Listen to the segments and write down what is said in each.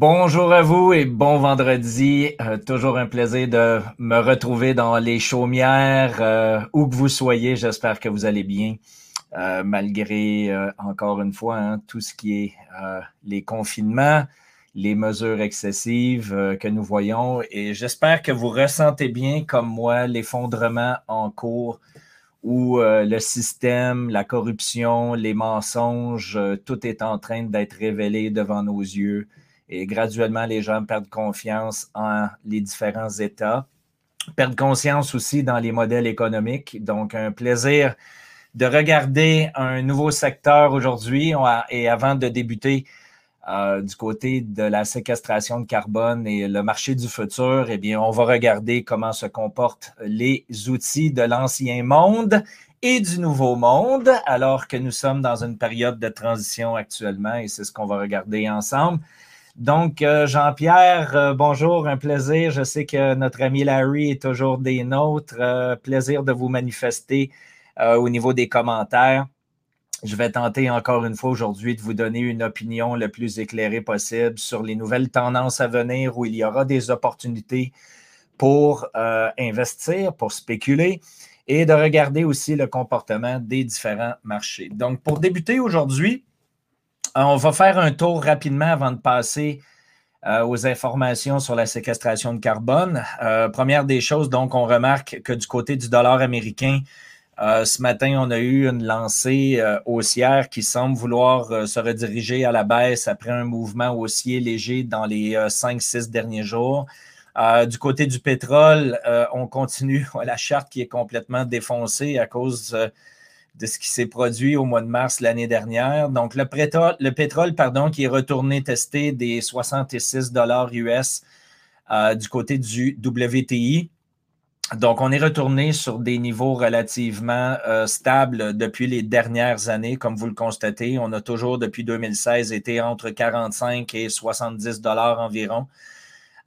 Bonjour à vous et bon vendredi. Euh, toujours un plaisir de me retrouver dans les chaumières, euh, où que vous soyez. J'espère que vous allez bien, euh, malgré encore une fois hein, tout ce qui est les confinements, les mesures excessives que nous voyons. Et j'espère que vous ressentez bien, comme moi, l'effondrement en cours où le système, la corruption, les mensonges, tout est en train d'être révélé devant nos yeux et graduellement, les gens perdent confiance en les différents États, perdent conscience aussi dans les modèles économiques. Donc, un plaisir de regarder un nouveau secteur aujourd'hui. Et avant de débuter euh, du côté de la séquestration de carbone et le marché du futur, eh bien, on va regarder comment se comportent les outils de l'ancien monde et du nouveau monde, alors que nous sommes dans une période de transition actuellement, et c'est ce qu'on va regarder ensemble. Donc, euh, Jean-Pierre, euh, bonjour, un plaisir. Je sais que notre ami Larry est toujours des nôtres. Euh, plaisir de vous manifester au niveau des commentaires. Je vais tenter encore une fois aujourd'hui de vous donner une opinion le plus éclairée possible sur les nouvelles tendances à venir où il y aura des opportunités pour investir, pour spéculer et de regarder aussi le comportement des différents marchés. Donc, pour débuter aujourd'hui, on va faire un tour rapidement avant de passer euh, aux informations sur la séquestration de carbone. Euh, première des choses, donc, on remarque que du côté du dollar américain, ce matin, on a eu une lancée haussière qui semble vouloir se rediriger à la baisse après un mouvement haussier léger dans les 5-6 derniers jours. du côté du pétrole, on continue la charte qui est complètement défoncée à cause de ce qui s'est produit au mois de mars l'année dernière. Donc, le pétrole, le pétrole pardon, qui est retourné tester des 66 dollars US euh, du côté du WTI. Donc, on est retourné sur des niveaux relativement euh, stables depuis les dernières années. Comme vous le constatez, on a toujours, depuis 2016, été entre 45 et 70 dollars environ.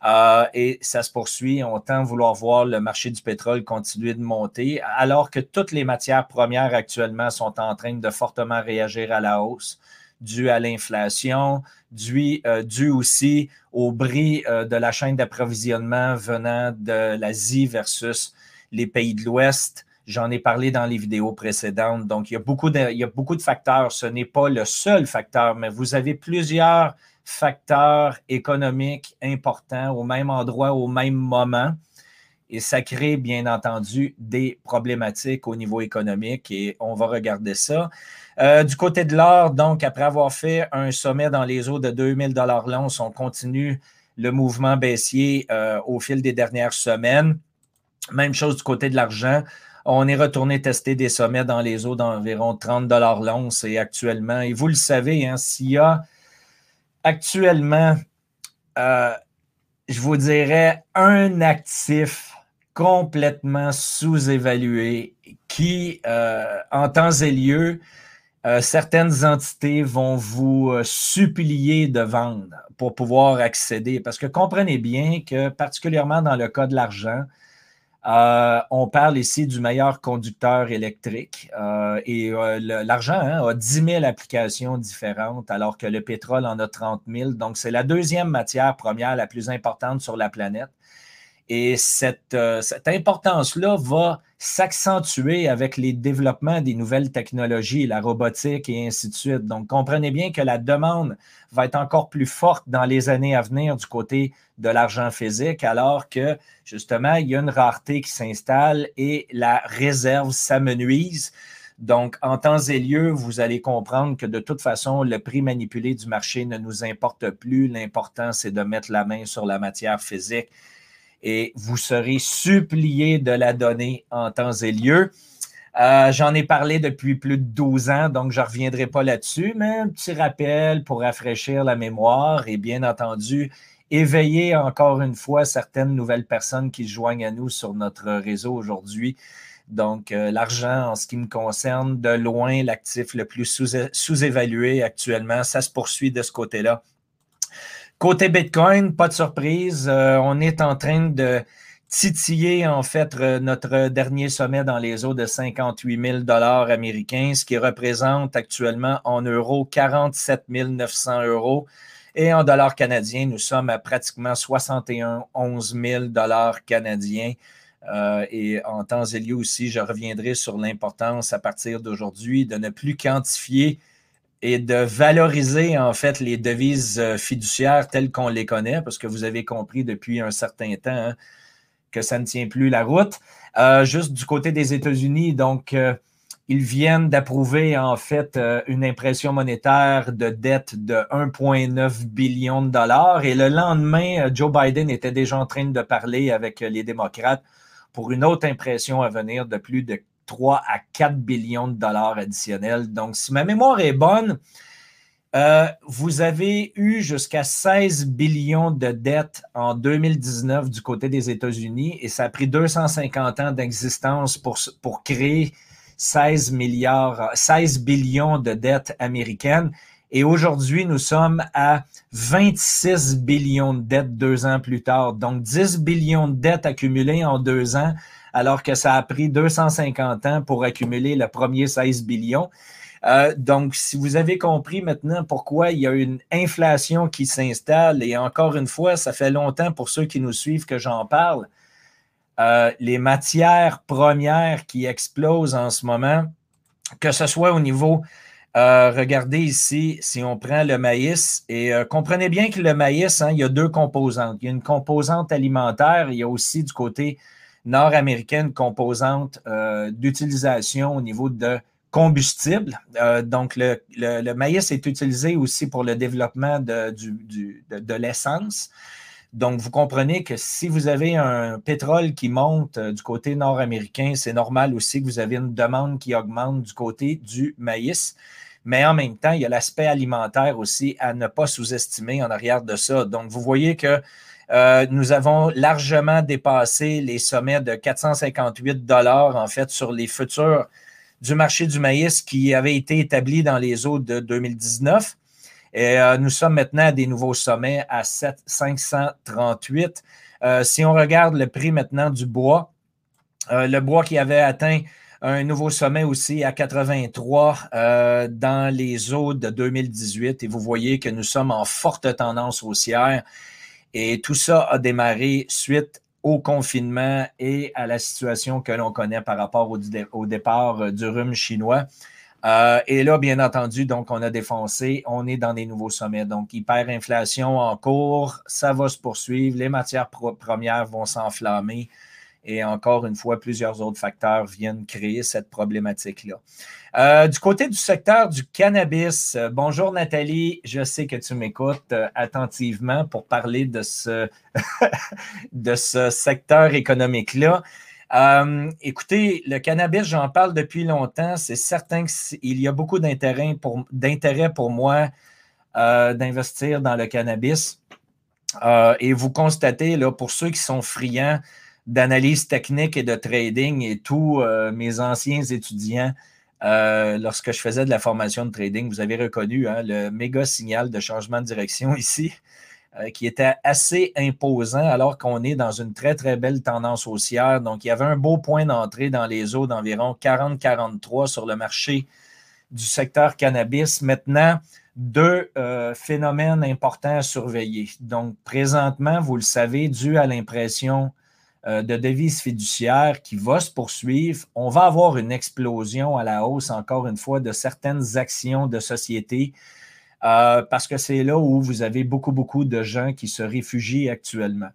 Euh, et ça se poursuit. On tend à vouloir voir le marché du pétrole continuer de monter, alors que toutes les matières premières actuellement sont en train de fortement réagir à la hausse, dû à l'inflation, dû, euh, aussi au bris euh, de la chaîne d'approvisionnement venant de l'Asie versus les pays de l'Ouest. J'en ai parlé dans les vidéos précédentes. Donc, il y a beaucoup de, il y a beaucoup de facteurs. Ce n'est pas le seul facteur, mais vous avez plusieurs facteurs économiques importants au même endroit, au même moment. Et ça crée, bien entendu, des problématiques au niveau économique et on va regarder ça. Euh, du côté de l'or, donc, après avoir fait un sommet dans les eaux de 2000 l'once, on continue le mouvement baissier euh, au fil des dernières semaines. Même chose du côté de l'argent. On est retourné tester des sommets dans les eaux d'environ 30 l'once et actuellement, et vous le savez, hein, s'il y a actuellement, euh, je vous dirais, un actif complètement sous-évalué qui, euh, en temps et lieu, euh, certaines entités vont vous supplier de vendre pour pouvoir accéder. Parce que comprenez bien que, particulièrement dans le cas de l'argent, euh, on parle ici du meilleur conducteur électrique euh, et euh, l'argent hein, a 10 000 applications différentes alors que le pétrole en a 30 000. Donc, c'est la deuxième matière première la plus importante sur la planète. Et cette, cette importance-là va s'accentuer avec les développements des nouvelles technologies, la robotique et ainsi de suite. Donc, comprenez bien que la demande va être encore plus forte dans les années à venir du côté de l'argent physique, alors que justement, il y a une rareté qui s'installe et la réserve s'amenuise. Donc, en temps et lieu, vous allez comprendre que de toute façon, le prix manipulé du marché ne nous importe plus. L'important, c'est de mettre la main sur la matière physique et vous serez supplié de la donner en temps et lieu. Euh, j'en ai parlé depuis plus de 12 ans, donc je ne reviendrai pas là-dessus, mais un petit rappel pour rafraîchir la mémoire et bien entendu, éveiller encore une fois certaines nouvelles personnes qui se joignent à nous sur notre réseau aujourd'hui. Donc, euh, l'argent, en ce qui me concerne, de loin, l'actif le plus sous-évalué actuellement, ça se poursuit de ce côté-là. Côté Bitcoin, pas de surprise, euh, on est en train de titiller en fait notre dernier sommet dans les eaux de 58 000 dollars américains, ce qui représente actuellement en euros 47 900 euros. Et en dollars canadiens, nous sommes à pratiquement 61 000 dollars canadiens. Euh, et en temps et lieu aussi, je reviendrai sur l'importance à partir d'aujourd'hui de ne plus quantifier et de valoriser en fait les devises euh, fiduciaires telles qu'on les connaît, parce que vous avez compris depuis un certain temps hein, que ça ne tient plus la route. Euh, juste du côté des États-Unis, donc ils viennent d'approuver en fait une impression monétaire de dette de 1,9 billion de dollars. Et le lendemain, Joe Biden était déjà en train de parler avec les démocrates pour une autre impression à venir de plus de 3 à 4 billions de dollars additionnels. Donc, si ma mémoire est bonne, euh, vous avez eu jusqu'à 16 billions de dettes en 2019 du côté des États-Unis et ça a pris 250 ans d'existence pour, pour créer 16 milliards, 16 billions de dettes américaines. Et aujourd'hui, nous sommes à 26 billions de dettes deux ans plus tard. Donc, 10 billions de dettes accumulées en deux ans, alors que ça a pris 250 ans pour accumuler le premier 16 billions. Euh, donc, si vous avez compris maintenant pourquoi il y a une inflation qui s'installe, et encore une fois, ça fait longtemps pour ceux qui nous suivent que j'en parle, euh, les matières premières qui explosent en ce moment, que ce soit au niveau euh, regardez ici, si on prend le maïs, et comprenez bien que le maïs, hein, il y a deux composantes. Il y a une composante alimentaire, il y a aussi du côté nord-américain une composante euh, d'utilisation au niveau de combustible. donc, le, maïs est utilisé aussi pour le développement de, l'essence. Donc, vous comprenez que si vous avez un pétrole qui monte du côté nord-américain, c'est normal aussi que vous avez une demande qui augmente du côté du maïs mais en même temps, il y a l'aspect alimentaire aussi à ne pas sous-estimer en arrière de ça. Donc, vous voyez que euh, nous avons largement dépassé les sommets de 458 dollars en fait sur les futurs du marché du maïs qui avaient été établis dans les eaux de 2019. Et euh, nous sommes maintenant à des nouveaux sommets à 7, 538. Euh, si on regarde le prix maintenant du bois, le bois qui avait atteint un nouveau sommet aussi à 83 euh, dans les eaux de 2018 et vous voyez que nous sommes en forte tendance haussière et tout ça a démarré suite au confinement et à la situation que l'on connaît par rapport au, départ euh, du rhume chinois. Euh, et là, bien entendu, donc, on a défoncé, on est dans des nouveaux sommets. Donc, hyperinflation en cours, ça va se poursuivre, les matières premières vont s'enflammer. Et encore une fois, plusieurs autres facteurs viennent créer cette problématique-là. Euh, du côté du secteur du cannabis, euh, bonjour Nathalie, je sais que tu m'écoutes euh, attentivement pour parler de ce, de ce secteur économique-là. écoutez, le cannabis, j'en parle depuis longtemps. C'est certain qu'il y a beaucoup d'intérêt pour, pour moi d'investir dans le cannabis. et vous constatez, là, pour ceux qui sont friands d'analyse technique et de trading et tous euh, mes anciens étudiants, euh, lorsque je faisais de la formation de trading, vous avez reconnu hein, le méga signal de changement de direction ici, euh, qui était assez imposant alors qu'on est dans une très, très belle tendance haussière. Donc, il y avait un beau point d'entrée dans les eaux d'environ 40-43 sur le marché du secteur cannabis. Maintenant, deux phénomènes importants à surveiller. Donc, présentement, vous le savez, dû à l'impression de devises fiduciaires qui va se poursuivre. On va avoir une explosion à la hausse, encore une fois, de certaines actions de société euh, parce que c'est là où vous avez beaucoup, beaucoup de gens qui se réfugient actuellement.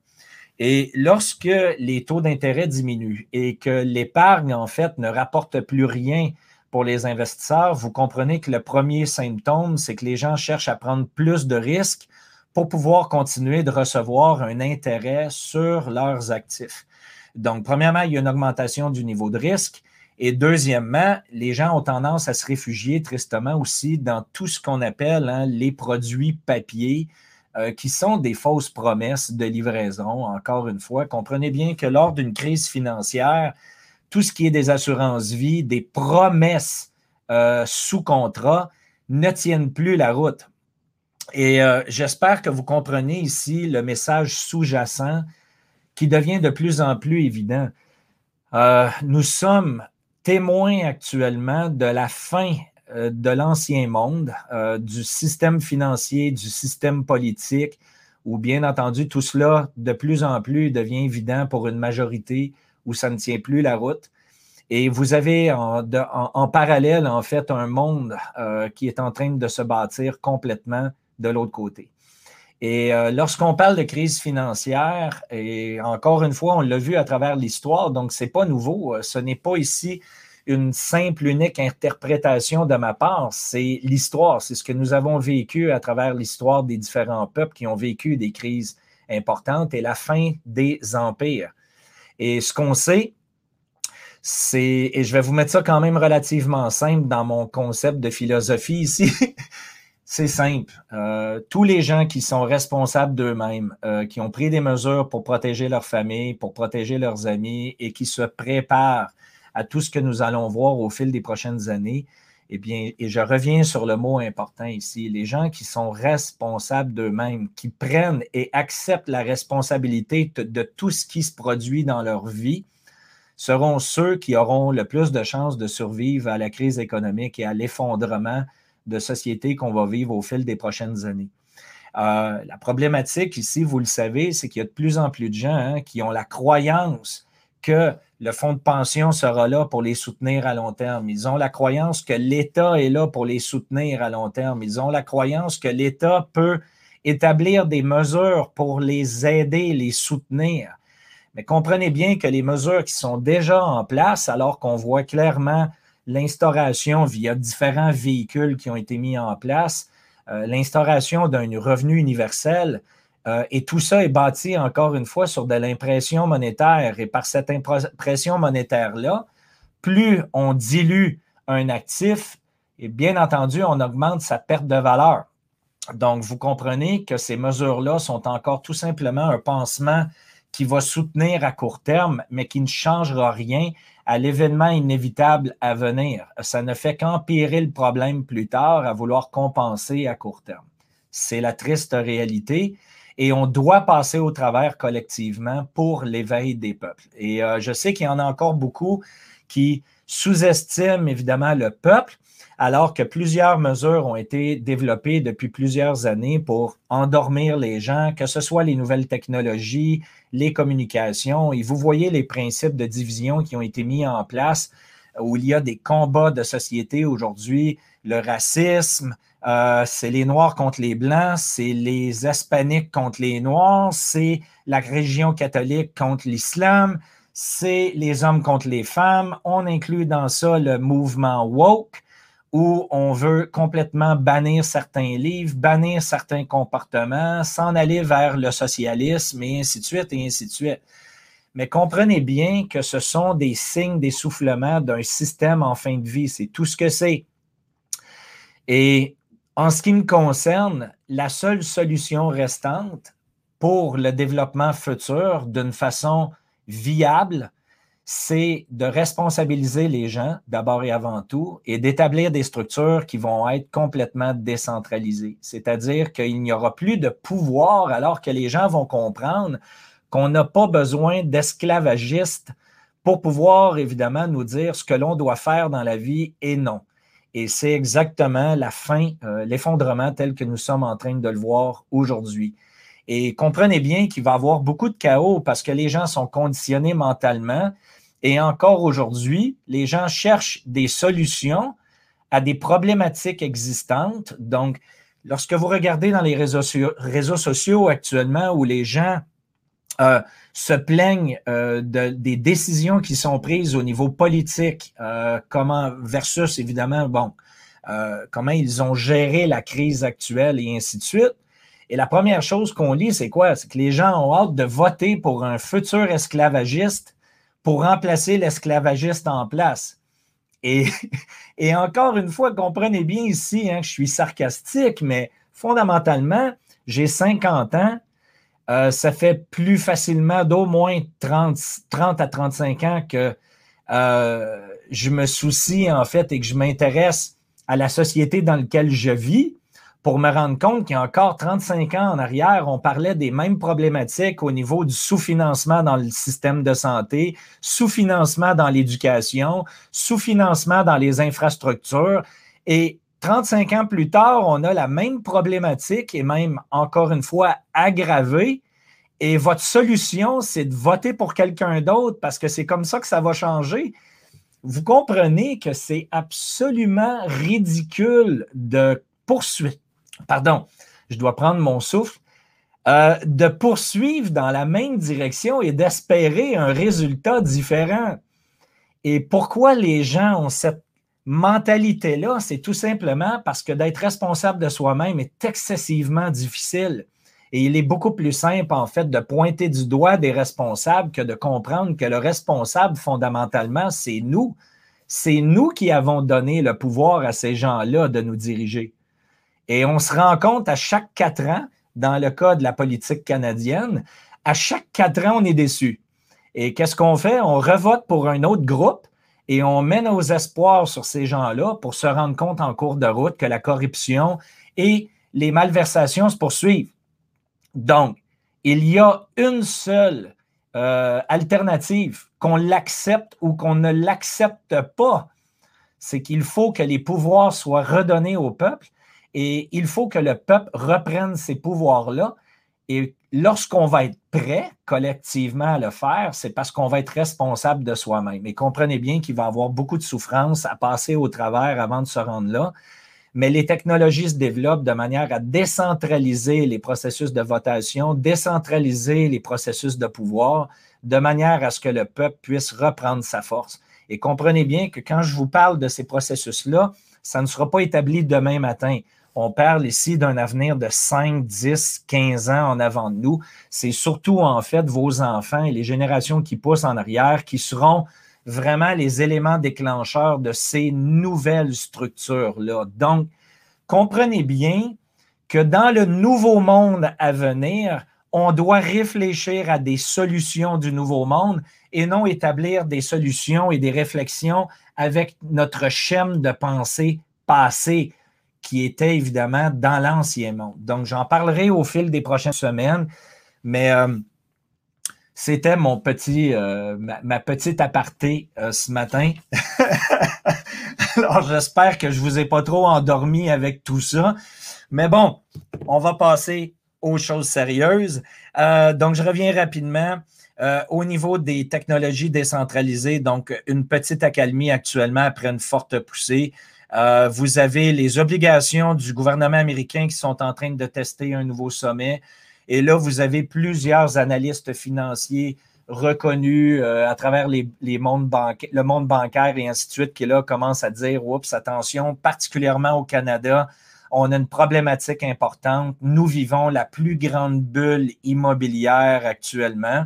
Et lorsque les taux d'intérêt diminuent et que l'épargne, en fait, ne rapporte plus rien pour les investisseurs, vous comprenez que le premier symptôme, c'est que les gens cherchent à prendre plus de risques pour pouvoir continuer de recevoir un intérêt sur leurs actifs. Donc, premièrement, il y a une augmentation du niveau de risque. Et deuxièmement, les gens ont tendance à se réfugier tristement aussi dans tout ce qu'on appelle hein, les produits papier, euh, qui sont des fausses promesses de livraison. Encore une fois, comprenez bien que lors d'une crise financière, tout ce qui est des assurances vie, des promesses euh, sous contrat ne tiennent plus la route. Et euh, j'espère que vous comprenez ici le message sous-jacent qui devient de plus en plus évident. Euh, nous sommes témoins actuellement de la fin euh, de l'ancien monde, du système financier, du système politique, où bien entendu tout cela de plus en plus devient évident pour une majorité où ça ne tient plus la route. Et vous avez en, parallèle, en fait, un monde qui est en train de se bâtir complètement de l'autre côté. Et lorsqu'on parle de crise financière, et encore une fois, on l'a vu à travers l'histoire, donc ce n'est pas nouveau, ce n'est pas ici une simple, unique interprétation de ma part. C'est l'histoire, c'est ce que nous avons vécu à travers l'histoire des différents peuples qui ont vécu des crises importantes et la fin des empires. Et ce qu'on sait, c'est, et je vais vous mettre ça quand même relativement simple dans mon concept de philosophie ici, c'est simple. Euh, tous les gens qui sont responsables d'eux-mêmes, euh, qui ont pris des mesures pour protéger leur famille, pour protéger leurs amis et qui se préparent à tout ce que nous allons voir au fil des prochaines années, eh bien, et je reviens sur le mot important ici, les gens qui sont responsables d'eux-mêmes, qui prennent et acceptent la responsabilité de, tout ce qui se produit dans leur vie, seront ceux qui auront le plus de chances de survivre à la crise économique et à l'effondrement de société qu'on va vivre au fil des prochaines années. Euh, la problématique ici, vous le savez, c'est qu'il y a de plus en plus de gens hein, qui ont la croyance que le fonds de pension sera là pour les soutenir à long terme. Ils ont la croyance que l'État est là pour les soutenir à long terme. Ils ont la croyance que l'État peut établir des mesures pour les aider, les soutenir. Mais comprenez bien que les mesures qui sont déjà en place, alors qu'on voit clairement l'instauration via différents véhicules qui ont été mis en place, euh, l'instauration d'un revenu universel, euh, et tout ça est bâti, encore une fois, sur de l'impression monétaire. Et par cette impression monétaire-là, plus on dilue un actif, et bien entendu, on augmente sa perte de valeur. Donc, vous comprenez que ces mesures-là sont encore tout simplement un pansement qui va soutenir à court terme, mais qui ne changera rien à l'événement inévitable à venir. Ça ne fait qu'empirer le problème plus tard à vouloir compenser à court terme. C'est la triste réalité et on doit passer au travers collectivement pour l'éveil des peuples. Et euh, je sais qu'il y en a encore beaucoup qui sous-estiment évidemment le peuple, alors que plusieurs mesures ont été développées depuis plusieurs années pour endormir les gens, que ce soit les nouvelles technologies, les communications. Et vous voyez les principes de division qui ont été mis en place, où il y a des combats de société aujourd'hui, le racisme, euh, c'est les Noirs contre les Blancs, c'est les Hispaniques contre les Noirs, c'est la religion catholique contre l'islam, c'est les hommes contre les femmes. On inclut dans ça le mouvement woke, où on veut complètement bannir certains livres, bannir certains comportements, s'en aller vers le socialisme et ainsi de suite et ainsi de suite. Mais comprenez bien que ce sont des signes d'essoufflement d'un système en fin de vie. C'est tout ce que c'est. Et en ce qui me concerne, la seule solution restante pour le développement futur d'une façon viable, c'est de responsabiliser les gens d'abord et avant tout et d'établir des structures qui vont être complètement décentralisées. C'est-à-dire qu'il n'y aura plus de pouvoir alors que les gens vont comprendre qu'on n'a pas besoin d'esclavagistes pour pouvoir évidemment nous dire ce que l'on doit faire dans la vie et non. Et c'est exactement la fin, euh, l'effondrement tel que nous sommes en train de le voir aujourd'hui. Et comprenez bien qu'il va y avoir beaucoup de chaos parce que les gens sont conditionnés mentalement. Et encore aujourd'hui, les gens cherchent des solutions à des problématiques existantes. Donc, lorsque vous regardez dans les réseaux, sociaux actuellement où les gens euh, se plaignent euh, de, des décisions qui sont prises au niveau politique, euh, comment versus évidemment, bon, comment ils ont géré la crise actuelle et ainsi de suite. Et la première chose qu'on lit, c'est quoi? C'est que les gens ont hâte de voter pour un futur esclavagiste pour remplacer l'esclavagiste en place. Et, encore une fois, comprenez bien ici hein, que je suis sarcastique, mais fondamentalement, j'ai 50 ans, euh, ça fait plus facilement d'au moins 30, 30, à 35 ans que euh, je me soucie en fait et que je m'intéresse à la société dans laquelle je vis pour me rendre compte qu'il y a encore 35 ans en arrière, on parlait des mêmes problématiques au niveau du sous-financement dans le système de santé, sous-financement dans l'éducation, sous-financement dans les infrastructures. Et 35 ans plus tard, on a la même problématique et même encore une fois aggravée. Et votre solution, c'est de voter pour quelqu'un d'autre parce que c'est comme ça que ça va changer. Vous comprenez que c'est absolument ridicule de poursuivre. Pardon, je dois prendre mon souffle. Euh, de poursuivre dans la même direction et d'espérer un résultat différent. Et pourquoi les gens ont cette mentalité-là? C'est tout simplement parce que d'être responsable de soi-même est excessivement difficile. Et il est beaucoup plus simple, en fait, de pointer du doigt des responsables que de comprendre que le responsable, fondamentalement, c'est nous. C'est nous qui avons donné le pouvoir à ces gens-là de nous diriger. Et on se rend compte à chaque quatre ans dans le cas de la politique canadienne, à chaque quatre ans, on est déçu. Et qu'est-ce qu'on fait? On revote pour un autre groupe et on met nos espoirs sur ces gens-là pour se rendre compte en cours de route que la corruption et les malversations se poursuivent. Donc, il y a une seule euh, alternative, qu'on l'accepte ou qu'on ne l'accepte pas. C'est qu'il faut que les pouvoirs soient redonnés au peuple et il faut que le peuple reprenne ces pouvoirs-là. Et lorsqu'on va être prêt collectivement à le faire, c'est parce qu'on va être responsable de soi-même. Et comprenez bien qu'il va y avoir beaucoup de souffrance à passer au travers avant de se rendre là. Mais les technologies se développent de manière à décentraliser les processus de votation, décentraliser les processus de pouvoir, de manière à ce que le peuple puisse reprendre sa force. Et comprenez bien que quand je vous parle de ces processus-là, ça ne sera pas établi demain matin. On parle ici d'un avenir de 5, 10, 15 ans en avant de nous. C'est surtout en fait vos enfants et les générations qui poussent en arrière qui seront vraiment les éléments déclencheurs de ces nouvelles structures-là. Donc, comprenez bien que dans le nouveau monde à venir, on doit réfléchir à des solutions du nouveau monde et non établir des solutions et des réflexions avec notre chaîne de pensée passée qui était évidemment dans l'ancien monde. Donc, j'en parlerai au fil des prochaines semaines, mais euh, c'était mon petit, euh, ma, petite aparté euh, ce matin. Alors, j'espère que je vous ai pas trop endormi avec tout ça. Mais bon, on va passer aux choses sérieuses. donc, je reviens rapidement. au niveau des technologies décentralisées, donc une petite accalmie actuellement après une forte poussée. Euh, vous avez les obligations du gouvernement américain qui sont en train de tester un nouveau sommet. Et là, vous avez plusieurs analystes financiers reconnus euh, à travers les, mondes le monde bancaire et ainsi de suite qui là commencent à dire Oups, attention, particulièrement au Canada, on a une problématique importante. Nous vivons la plus grande bulle immobilière actuellement.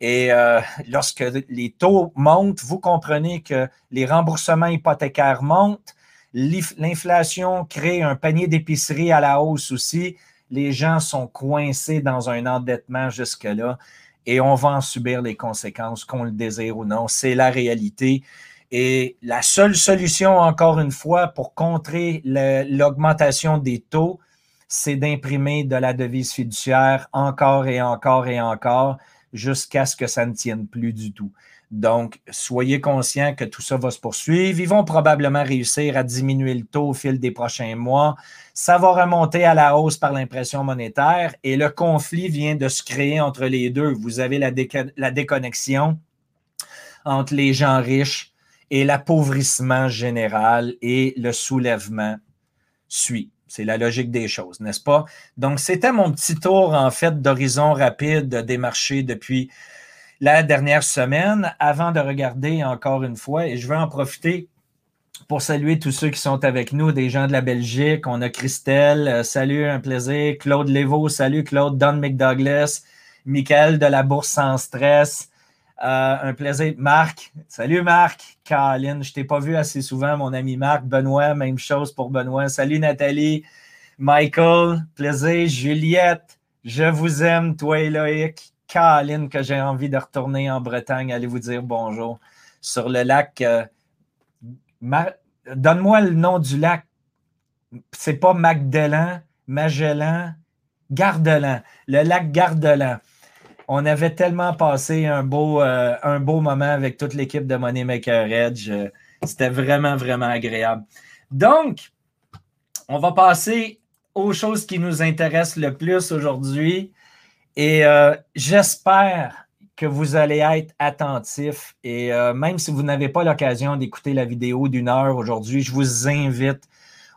Et euh, lorsque les taux montent, vous comprenez que les remboursements hypothécaires montent, L'inflation crée un panier d'épicerie à la hausse aussi. Les gens sont coincés dans un endettement jusque-là et on va en subir les conséquences, qu'on le désire ou non. C'est la réalité. Et la seule solution, encore une fois, pour contrer l'augmentation des taux, c'est d'imprimer de la devise fiduciaire encore et encore et encore jusqu'à ce que ça ne tienne plus du tout. Donc, soyez conscients que tout ça va se poursuivre. Ils vont probablement réussir à diminuer le taux au fil des prochains mois. Ça va remonter à la hausse par l'impression monétaire et le conflit vient de se créer entre les deux. Vous avez la, la déconnexion entre les gens riches et l'appauvrissement général et le soulèvement suit. C'est la logique des choses, n'est-ce pas? Donc, c'était mon petit tour, en fait, d'horizon rapide des marchés depuis la dernière semaine avant de regarder encore une fois. Et je veux en profiter pour saluer tous ceux qui sont avec nous, des gens de la Belgique. On a Christelle, euh, salut, un plaisir. Claude Lévaux, salut Claude. Don McDouglas, Michael de la Bourse sans stress. Euh, un plaisir. Marc, salut Marc. Caroline, je t'ai pas vu assez souvent, mon ami Marc. Benoît, même chose pour Benoît. Salut Nathalie. Michael, plaisir. Juliette, je vous aime, toi et Loïc. Caroline, que j'ai envie de retourner en Bretagne, allez vous dire bonjour. Sur le lac. Euh, donne-moi le nom du lac. C'est pas Magdalen, Magellan, Gardelan. Le lac Gardelan. On avait tellement passé euh, un beau moment avec toute l'équipe de Money Maker Edge. C'était vraiment, vraiment agréable. Donc, on va passer aux choses qui nous intéressent le plus aujourd'hui. Et euh, j'espère que vous allez être attentifs. Et euh, même si vous n'avez pas l'occasion d'écouter la vidéo d'une heure aujourd'hui, je vous invite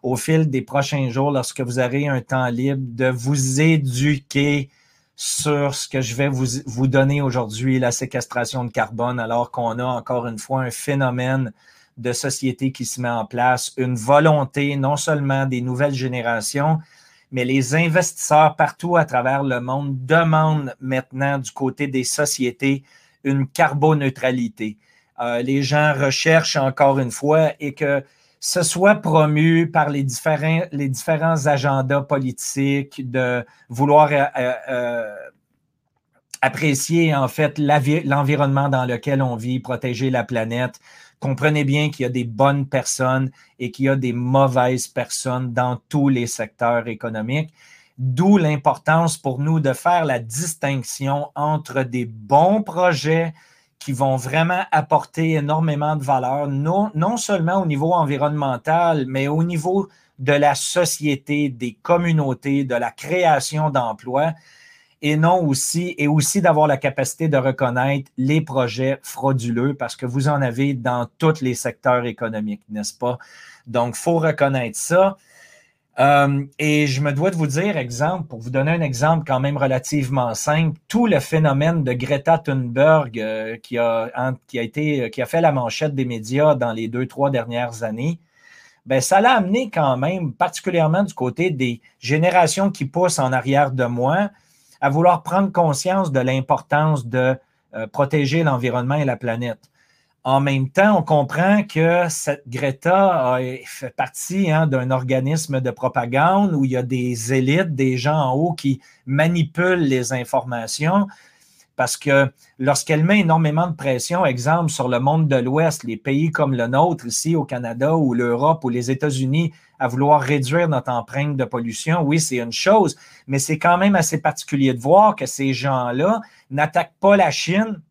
au fil des prochains jours, lorsque vous aurez un temps libre, de vous éduquer sur ce que je vais vous, vous donner aujourd'hui, la séquestration de carbone, alors qu'on a encore une fois un phénomène de société qui se met en place, une volonté non seulement des nouvelles générations, mais les investisseurs partout à travers le monde demandent maintenant du côté des sociétés une carboneutralité. Euh, les gens recherchent encore une fois et que ce soit promu par les différents, agendas politiques de vouloir euh, euh, apprécier en fait l'environnement dans lequel on vit, protéger la planète. Comprenez bien qu'il y a des bonnes personnes et qu'il y a des mauvaises personnes dans tous les secteurs économiques. D'où l'importance pour nous de faire la distinction entre des bons projets, qui vont vraiment apporter énormément de valeur, non, non seulement au niveau environnemental, mais au niveau de la société, des communautés, de la création d'emplois, et non aussi, et aussi d'avoir la capacité de reconnaître les projets frauduleux, parce que vous en avez dans tous les secteurs économiques, n'est-ce pas? Donc, il faut reconnaître ça. Euh, et je me dois de vous dire, exemple, pour vous donner un exemple quand même relativement simple, tout le phénomène de Greta Thunberg euh, qui, a, qui, a été, qui a fait la manchette des médias dans les deux, trois dernières années, ben, ça l'a amené quand même, particulièrement du côté des générations qui poussent en arrière de moi, à vouloir prendre conscience de l'importance de euh, protéger l'environnement et la planète. En même temps, on comprend que cette Greta fait partie hein, d'un organisme de propagande où il y a des élites, des gens en haut qui manipulent les informations parce que lorsqu'elle met énormément de pression, exemple, sur le monde de l'Ouest, les pays comme le nôtre, ici au Canada ou l'Europe ou les États-Unis, à vouloir réduire notre empreinte de pollution, oui, c'est une chose, mais c'est quand même assez particulier de voir que ces gens-là n'attaquent pas la Chine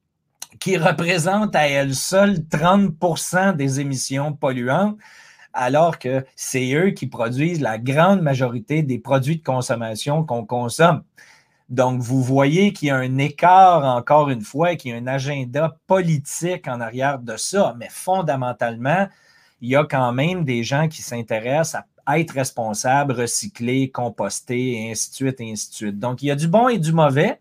qui représente à elle seule 30% des émissions polluantes, alors que c'est eux qui produisent la grande majorité des produits de consommation qu'on consomme. Donc, vous voyez qu'il y a un écart, encore une fois, qu'il y a un agenda politique en arrière de ça, mais fondamentalement, il y a quand même des gens qui s'intéressent à être responsables, recycler, composter, et ainsi de suite, et ainsi de suite. Donc, il y a du bon et du mauvais.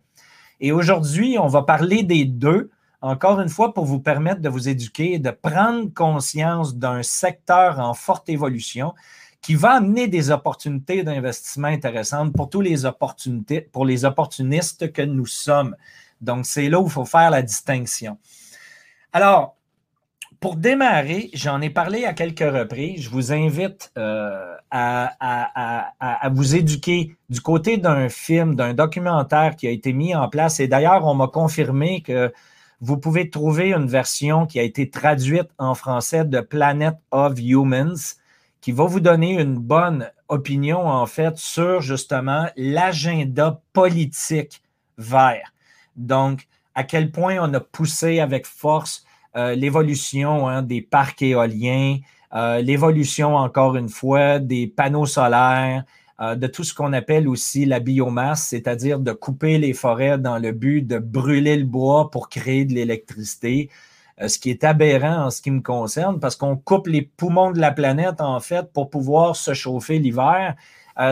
Et aujourd'hui, on va parler des deux encore une fois, pour vous permettre de vous éduquer et de prendre conscience d'un secteur en forte évolution qui va amener des opportunités d'investissement intéressantes pour tous les opportunités, pour les opportunistes que nous sommes. Donc, c'est là où il faut faire la distinction. Alors, pour démarrer, j'en ai parlé à quelques reprises. Je vous invite euh, à, à, vous éduquer du côté d'un film, d'un documentaire qui a été mis en place. Et d'ailleurs, on m'a confirmé que vous pouvez trouver une version qui a été traduite en français de Planet of Humans, qui va vous donner une bonne opinion, en fait, sur justement l'agenda politique vert. Donc, à quel point on a poussé avec force euh, l'évolution hein, des parcs éoliens, euh, l'évolution, encore une fois, des panneaux solaires, euh, de tout ce qu'on appelle aussi la biomasse, c'est-à-dire de couper les forêts dans le but de brûler le bois pour créer de l'électricité, ce qui est aberrant en ce qui me concerne, parce qu'on coupe les poumons de la planète, en fait, pour pouvoir se chauffer l'hiver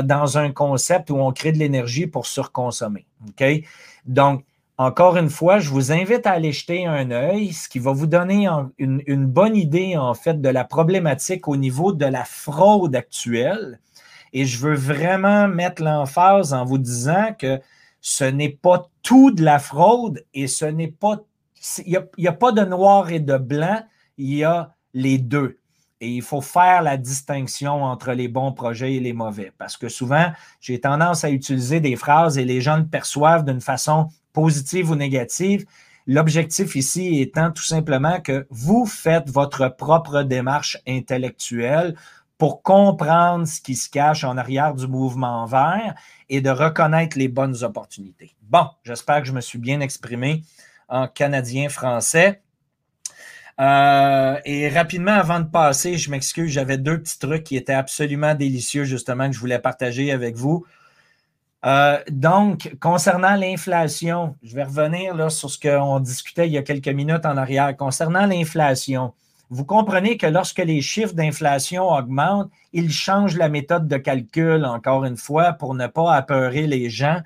dans un concept où on crée de l'énergie pour surconsommer. OK? Donc, encore une fois, je vous invite à aller jeter un œil, ce qui va vous donner une, bonne idée, en fait, de la problématique au niveau de la fraude actuelle et je veux vraiment mettre l'emphase en vous disant que ce n'est pas tout de la fraude et ce n'est pas. Il n'y a, pas de noir et de blanc, il y a les deux. Et il faut faire la distinction entre les bons projets et les mauvais. Parce que souvent, j'ai tendance à utiliser des phrases et les gens le perçoivent d'une façon positive ou négative. L'objectif ici étant tout simplement que vous faites votre propre démarche intellectuelle pour comprendre ce qui se cache en arrière du mouvement vert et de reconnaître les bonnes opportunités. Bon, j'espère que je me suis bien exprimé en canadien-français. Euh, et rapidement, avant de passer, je m'excuse, j'avais deux petits trucs qui étaient absolument délicieux, justement, que je voulais partager avec vous. Euh, donc, concernant l'inflation, je vais revenir là, sur ce qu'on discutait il y a quelques minutes en arrière. Concernant l'inflation, vous comprenez que lorsque les chiffres d'inflation augmentent, ils changent la méthode de calcul, encore une fois, pour ne pas apeurer les gens.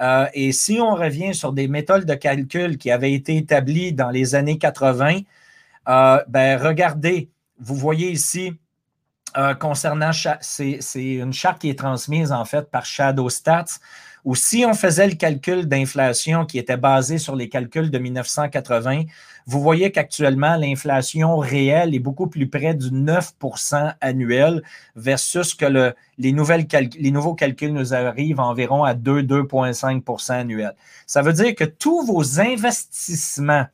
Euh, et si on revient sur des méthodes de calcul qui avaient été établies dans les années 80, euh, ben, regardez, vous voyez ici, euh, concernant, c'est une charte qui est transmise en fait par Shadow Stats, où si on faisait le calcul d'inflation qui était basé sur les calculs de 1980, vous voyez qu'actuellement, l'inflation réelle est beaucoup plus près du 9% annuel versus que le, les, nouveaux calculs nous arrivent environ à 2-2,5% annuel. Ça veut dire que tous vos investissements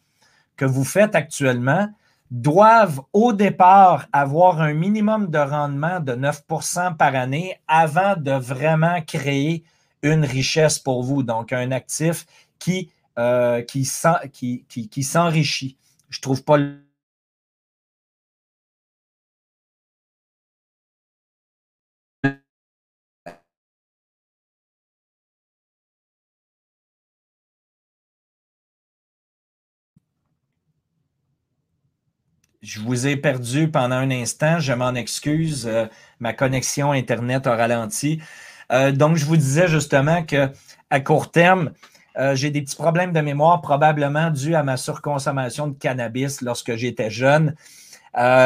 que vous faites actuellement doivent au départ avoir un minimum de rendement de 9% par année avant de vraiment créer une richesse pour vous, donc un actif qui, euh, qui, qui, s'enrichit. Je trouve pas Je vous ai perdu pendant un instant, je m'en excuse, euh, ma connexion Internet a ralenti. Euh, donc, je vous disais justement que à court terme, euh, j'ai des petits problèmes de mémoire, probablement dus à ma surconsommation de cannabis lorsque j'étais jeune.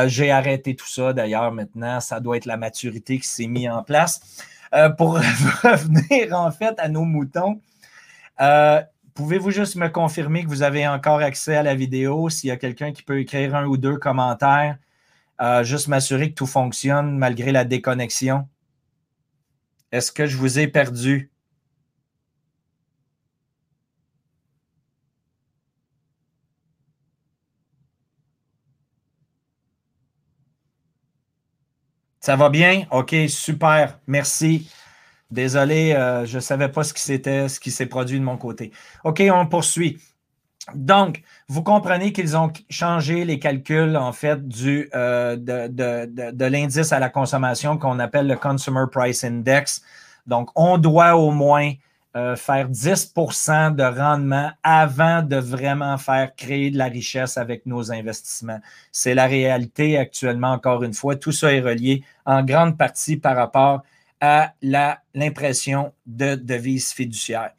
j'ai arrêté tout ça d'ailleurs maintenant. Ça doit être la maturité qui s'est mise en place. pour revenir en fait à nos moutons, Pouvez-vous juste me confirmer que vous avez encore accès à la vidéo? S'il y a quelqu'un qui peut écrire un ou deux commentaires, euh, juste m'assurer que tout fonctionne malgré la déconnexion. Est-ce que je vous ai perdu? Ça va bien? OK, super. Merci. Désolé, euh, je ne savais pas ce qui s'était, ce qui s'est produit de mon côté. OK, on poursuit. Donc, vous comprenez qu'ils ont changé les calculs, en fait, du, euh, de, l'indice à la consommation qu'on appelle le Consumer Price Index. Donc, on doit au moins euh, faire 10% de rendement avant de vraiment faire créer de la richesse avec nos investissements. C'est la réalité actuellement, encore une fois. Tout ça est relié en grande partie par rapport à l'impression de devise fiduciaire.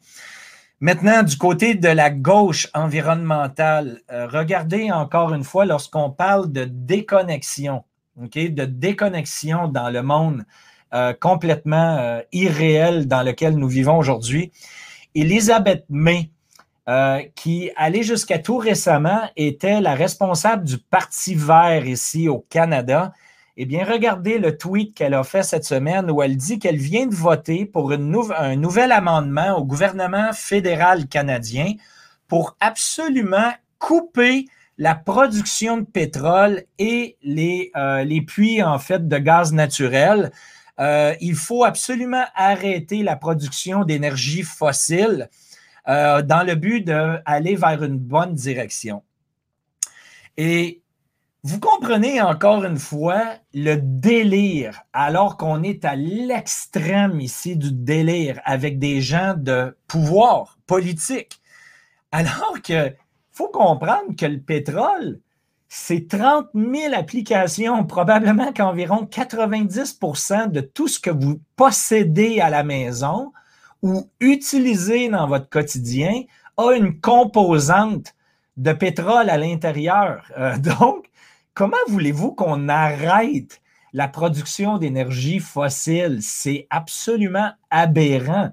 Maintenant, du côté de la gauche environnementale, euh, regardez encore une fois lorsqu'on parle de déconnexion, de déconnexion dans le monde euh, complètement euh, irréel dans lequel nous vivons aujourd'hui. Elisabeth May, qui allait jusqu'à tout récemment, était la responsable du Parti vert ici au Canada eh bien, regardez le tweet qu'elle a fait cette semaine où elle dit qu'elle vient de voter pour un nouvel amendement au gouvernement fédéral canadien pour absolument couper la production de pétrole et les, euh, puits en fait de gaz naturel. Euh, il faut absolument arrêter la production d'énergie fossile euh, dans le but d'aller vers une bonne direction. Et vous comprenez encore une fois le délire, alors qu'on est à l'extrême ici du délire avec des gens de pouvoir politique. Alors que faut comprendre que le pétrole, c'est 30 000 applications, probablement qu'environ 90% de tout ce que vous possédez à la maison ou utilisez dans votre quotidien a une composante de pétrole à l'intérieur. Euh, donc, Comment voulez-vous qu'on arrête la production d'énergie fossile? C'est absolument aberrant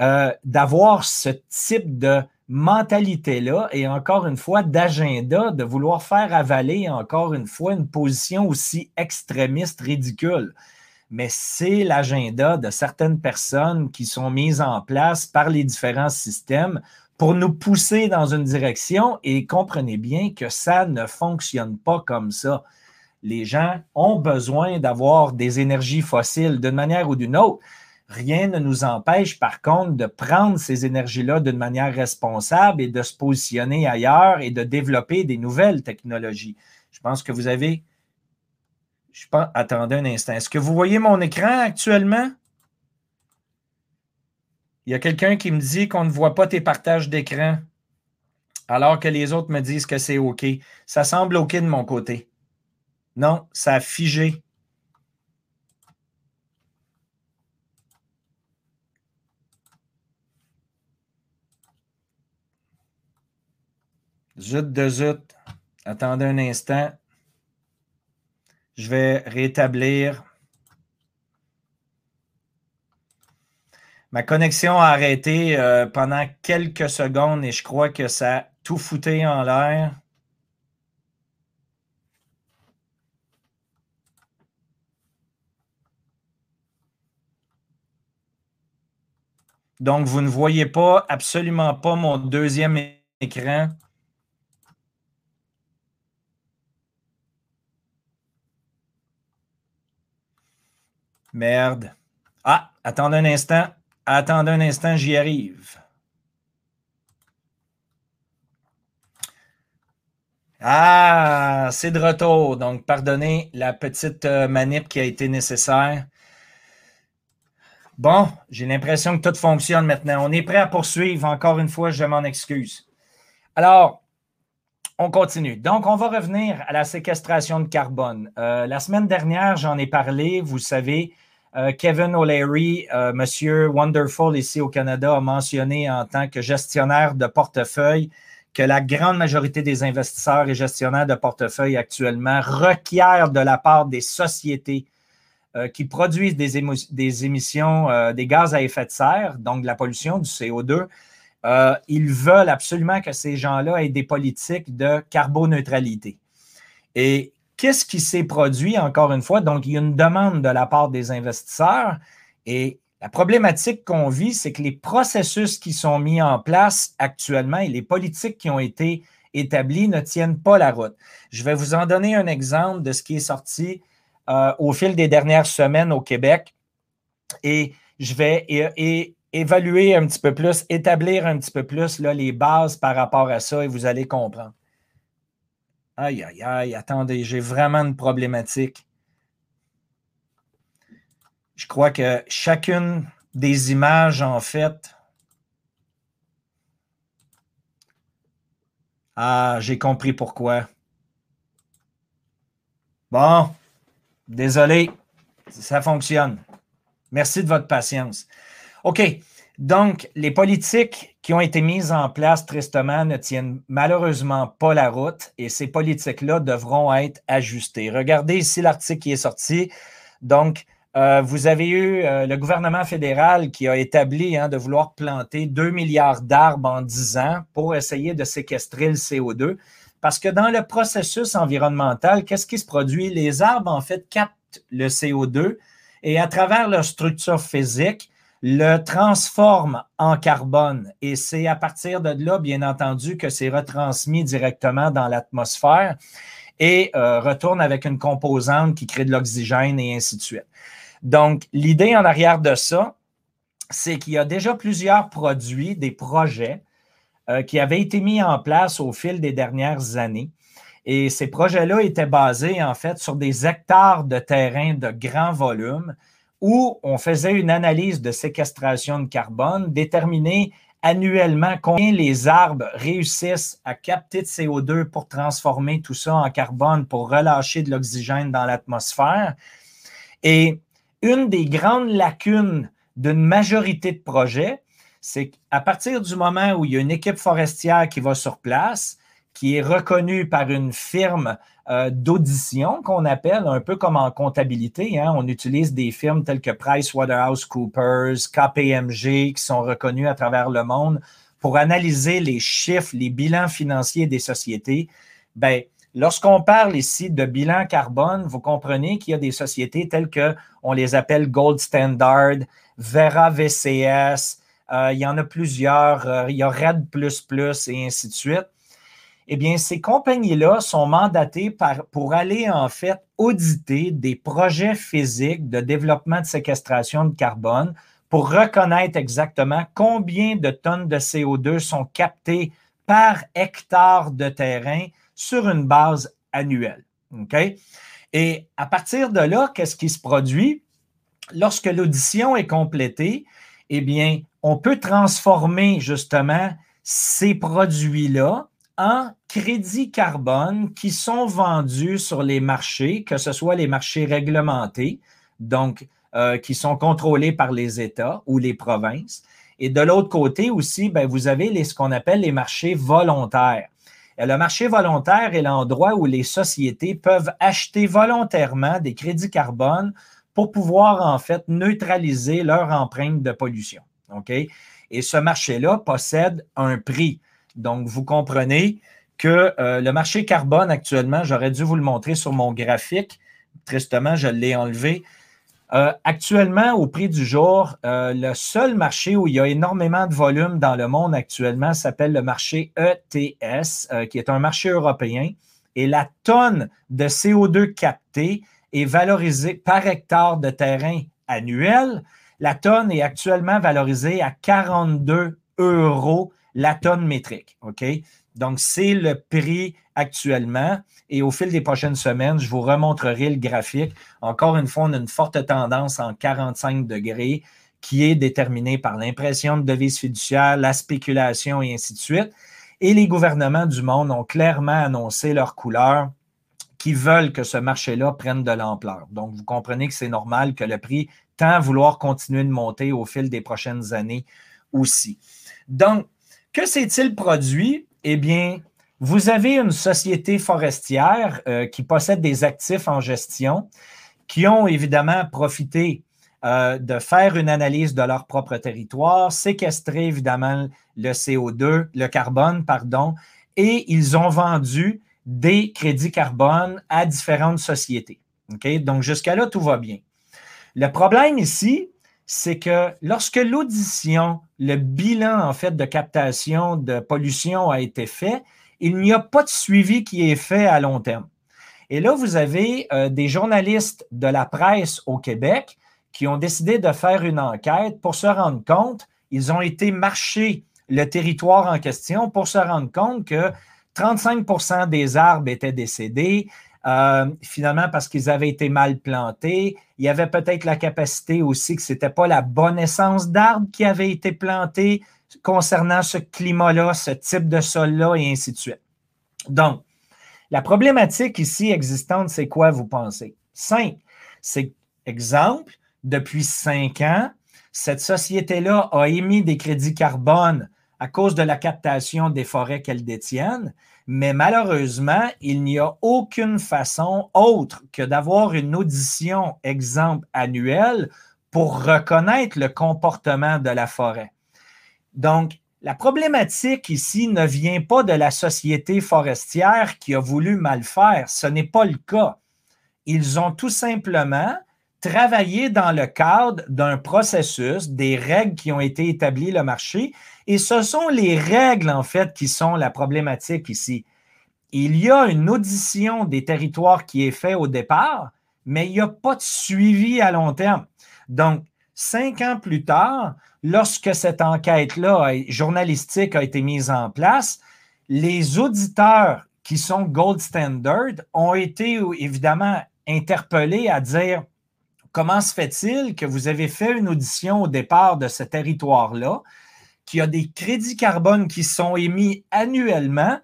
euh, d'avoir ce type de mentalité-là et encore une fois d'agenda, de vouloir faire avaler encore une fois une position aussi extrémiste, ridicule. Mais c'est l'agenda de certaines personnes qui sont mises en place par les différents systèmes pour nous pousser dans une direction et comprenez bien que ça ne fonctionne pas comme ça. Les gens ont besoin d'avoir des énergies fossiles d'une manière ou d'une autre. Rien ne nous empêche, par contre, de prendre ces énergies-là d'une manière responsable et de se positionner ailleurs et de développer des nouvelles technologies. Je pense que vous avez. Je pense, attendez un instant. Est-ce que vous voyez mon écran actuellement? Il y a quelqu'un qui me dit qu'on ne voit pas tes partages d'écran, alors que les autres me disent que c'est OK. Ça semble OK de mon côté. Non, ça a figé. Zut de zut. Attendez un instant. Je vais rétablir. Ma connexion a arrêté euh, pendant quelques secondes et je crois que ça a tout fouté en l'air. Donc, vous ne voyez pas, absolument pas mon deuxième écran. Merde. Ah, attendez un instant. Attendez un instant, j'y arrive. Ah, c'est de retour. Donc, pardonnez la petite euh, manip qui a été nécessaire. Bon, j'ai l'impression que tout fonctionne maintenant. On est prêt à poursuivre. Encore une fois, je m'en excuse. Alors, on continue. Donc, on va revenir à la séquestration de carbone. Euh, la semaine dernière, j'en ai parlé. Vous savez, euh, Kevin O'Leary, euh, Monsieur Wonderful ici au Canada, a mentionné en tant que gestionnaire de portefeuille que la grande majorité des investisseurs et gestionnaires de portefeuille actuellement requièrent de la part des sociétés euh, qui produisent des, des émissions, des gaz à effet de serre, donc de la pollution, du CO2. ils veulent absolument que ces gens-là aient des politiques de carboneutralité. Et Qu'est-ce qui s'est produit, encore une fois? Donc, il y a une demande de la part des investisseurs et la problématique qu'on vit, c'est que les processus qui sont mis en place actuellement et les politiques qui ont été établies ne tiennent pas la route. Je vais vous en donner un exemple de ce qui est sorti euh, au fil des dernières semaines au Québec et je vais évaluer un petit peu plus, établir un petit peu plus là, les bases par rapport à ça et vous allez comprendre. Aïe, aïe, aïe, attendez, j'ai vraiment une problématique. Je crois que chacune des images, en fait, Ah, j'ai compris pourquoi. Bon, désolé, ça fonctionne. Merci de votre patience. OK, donc, les politiques qui ont été mises en place tristement ne tiennent malheureusement pas la route et ces politiques-là devront être ajustées. Regardez ici l'article qui est sorti. Donc, euh, vous avez eu euh, le gouvernement fédéral qui a établi hein, de vouloir planter 2 milliards d'arbres en 10 ans pour essayer de séquestrer le CO2. Parce que dans le processus environnemental, qu'est-ce qui se produit? Les arbres, en fait, captent le CO2 et à travers leur structure physique, le transforme en carbone. Et c'est à partir de là, bien entendu, que c'est retransmis directement dans l'atmosphère et euh, retourne avec une composante qui crée de l'oxygène et ainsi de suite. Donc, l'idée en arrière de ça, c'est qu'il y a déjà plusieurs produits, des projets euh, qui avaient été mis en place au fil des dernières années. Et ces projets-là étaient basés en fait sur des hectares de terrain de grand volume où on faisait une analyse de séquestration de carbone, déterminer annuellement combien les arbres réussissent à capter de CO2 pour transformer tout ça en carbone, pour relâcher de l'oxygène dans l'atmosphère. Et une des grandes lacunes d'une majorité de projets, c'est qu'à partir du moment où il y a une équipe forestière qui va sur place, qui est reconnue par une firme euh, d'audition qu'on appelle, un peu comme en comptabilité. Hein. On utilise des firmes telles que PricewaterhouseCoopers, KPMG, qui sont reconnues à travers le monde pour analyser les chiffres, les bilans financiers des sociétés. Ben, lorsqu'on parle ici de bilan carbone, vous comprenez qu'il y a des sociétés telles que on les appelle Gold Standard, Vera VCS, euh, il y en a plusieurs, euh, il y a Red++ et ainsi de suite eh bien, ces compagnies-là sont mandatées pour aller en fait auditer des projets physiques de développement de séquestration de carbone pour reconnaître exactement combien de tonnes de CO2 sont captées par hectare de terrain sur une base annuelle. OK? Et à partir de là, qu'est-ce qui se produit? Lorsque l'audition est complétée, eh bien, on peut transformer justement ces produits-là en crédits carbone qui sont vendus sur les marchés, que ce soit les marchés réglementés, donc euh, qui sont contrôlés par les États ou les provinces. Et de l'autre côté aussi, ben, vous avez les, ce qu'on appelle les marchés volontaires. Le marché volontaire est l'endroit où les sociétés peuvent acheter volontairement des crédits carbone pour pouvoir en fait neutraliser leur empreinte de pollution. Et ce marché-là possède un prix. Donc, vous comprenez que euh, le marché carbone actuellement, j'aurais dû vous le montrer sur mon graphique. Tristement, je l'ai enlevé. Euh, actuellement, au prix du jour, euh, le seul marché où il y a énormément de volume dans le monde actuellement s'appelle le marché ETS, qui est un marché européen. Et la tonne de CO2 captée est valorisée par hectare de terrain annuel. La tonne est actuellement valorisée à 42 euros la tonne métrique. OK? Donc, c'est le prix actuellement. Et au fil des prochaines semaines, je vous remontrerai le graphique. Encore une fois, on a une forte tendance en 45 degrés qui est déterminée par l'impression de devises fiduciaires, la spéculation et ainsi de suite. Et les gouvernements du monde ont clairement annoncé leur couleur qui veulent que ce marché-là prenne de l'ampleur. Donc, vous comprenez que c'est normal que le prix tend à vouloir continuer de monter au fil des prochaines années aussi. Donc, que s'est-il produit? Eh bien, vous avez une société forestière euh, qui possède des actifs en gestion qui ont évidemment profité euh, de faire une analyse de leur propre territoire, séquestrer évidemment le CO2, le carbone, pardon, et ils ont vendu des crédits carbone à différentes sociétés. Donc, jusqu'à là, tout va bien. Le problème ici, c'est que lorsque l'audition, le bilan en fait de captation de pollution a été fait, il n'y a pas de suivi qui est fait à long terme. Et là, vous avez euh, des journalistes de la presse au Québec qui ont décidé de faire une enquête pour se rendre compte, ils ont été marcher le territoire en question pour se rendre compte que 35% des arbres étaient décédés, euh, finalement parce qu'ils avaient été mal plantés. Il y avait peut-être la capacité aussi que ce n'était pas la bonne essence d'arbres qui avait été planté concernant ce climat-là, ce type de sol-là, et ainsi de suite. Donc, la problématique ici existante, c'est quoi, vous pensez? Simple. C'est, exemple, depuis cinq ans, cette société-là a émis des crédits carbone à cause de la captation des forêts qu'elle détiennent, mais malheureusement, il n'y a aucune façon autre que d'avoir une audition, exemple, annuelle pour reconnaître le comportement de la forêt. Donc, la problématique ici ne vient pas de la société forestière qui a voulu mal faire. Ce n'est pas le cas. Ils ont tout simplement travaillé dans le cadre d'un processus, des règles qui ont été établies le marché et ce sont les règles, en fait, qui sont la problématique ici. Il y a une audition des territoires qui est faite au départ, mais il n'y a pas de suivi à long terme. Donc, cinq ans plus tard, lorsque cette enquête-là journalistique a été mise en place, les auditeurs qui sont gold standard ont été évidemment interpellés à dire comment se fait-il que vous avez fait une audition au départ de ce territoire-là, qu'il y a des crédits carbone qui sont émis annuellement,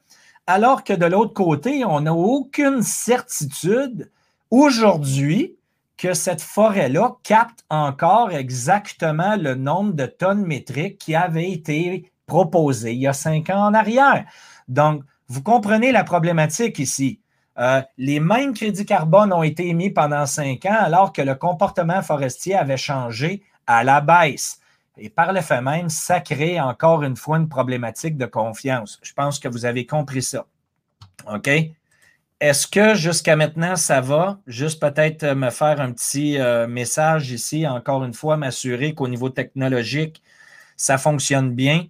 alors que de l'autre côté, on n'a aucune certitude aujourd'hui que cette forêt-là capte encore exactement le nombre de tonnes métriques qui avait été proposé il y a cinq ans en arrière. Donc, vous comprenez la problématique ici. Euh, les mêmes crédits carbone ont été émis pendant cinq ans alors que le comportement forestier avait changé à la baisse. Et par le fait même, ça crée encore une fois une problématique de confiance. Je pense que vous avez compris ça. OK? Est-ce que jusqu'à maintenant, ça va? Juste peut-être me faire un petit euh, message ici, encore une fois, m'assurer qu'au niveau technologique, ça fonctionne bien.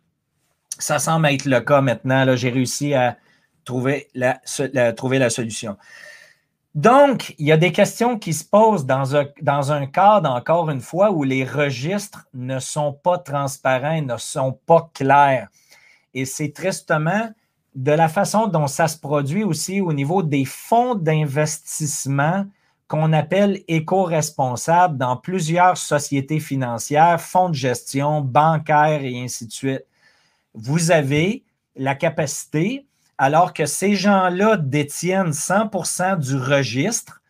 Ça semble être le cas maintenant. J'ai réussi à trouver la, trouver la solution. Donc, il y a des questions qui se posent dans un, dans cadre, encore une fois, où les registres ne sont pas transparents, ne sont pas clairs. Et c'est tristement de la façon dont ça se produit aussi au niveau des fonds d'investissement qu'on appelle éco-responsables dans plusieurs sociétés financières, fonds de gestion, bancaires et ainsi de suite. Vous avez la capacité, alors que ces gens-là détiennent 100% du registre,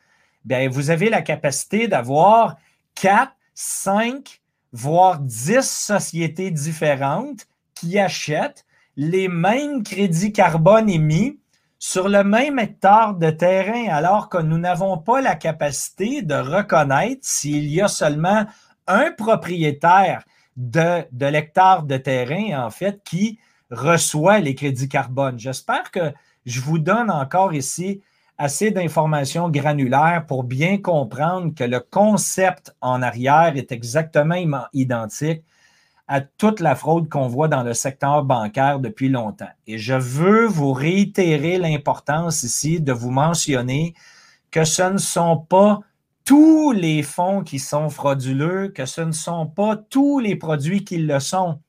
bien, vous avez la capacité d'avoir 4, 5, voire 10 sociétés différentes qui achètent les mêmes crédits carbone émis sur le même hectare de terrain, alors que nous n'avons pas la capacité de reconnaître s'il y a seulement un propriétaire de, de l'hectare de terrain, en fait, qui reçoit les crédits carbone. J'espère que je vous donne encore ici assez d'informations granulaires pour bien comprendre que le concept en arrière est exactement identique à toute la fraude qu'on voit dans le secteur bancaire depuis longtemps. Et je veux vous réitérer l'importance ici de vous mentionner que ce ne sont pas tous les fonds qui sont frauduleux, que ce ne sont pas tous les produits qui le sont.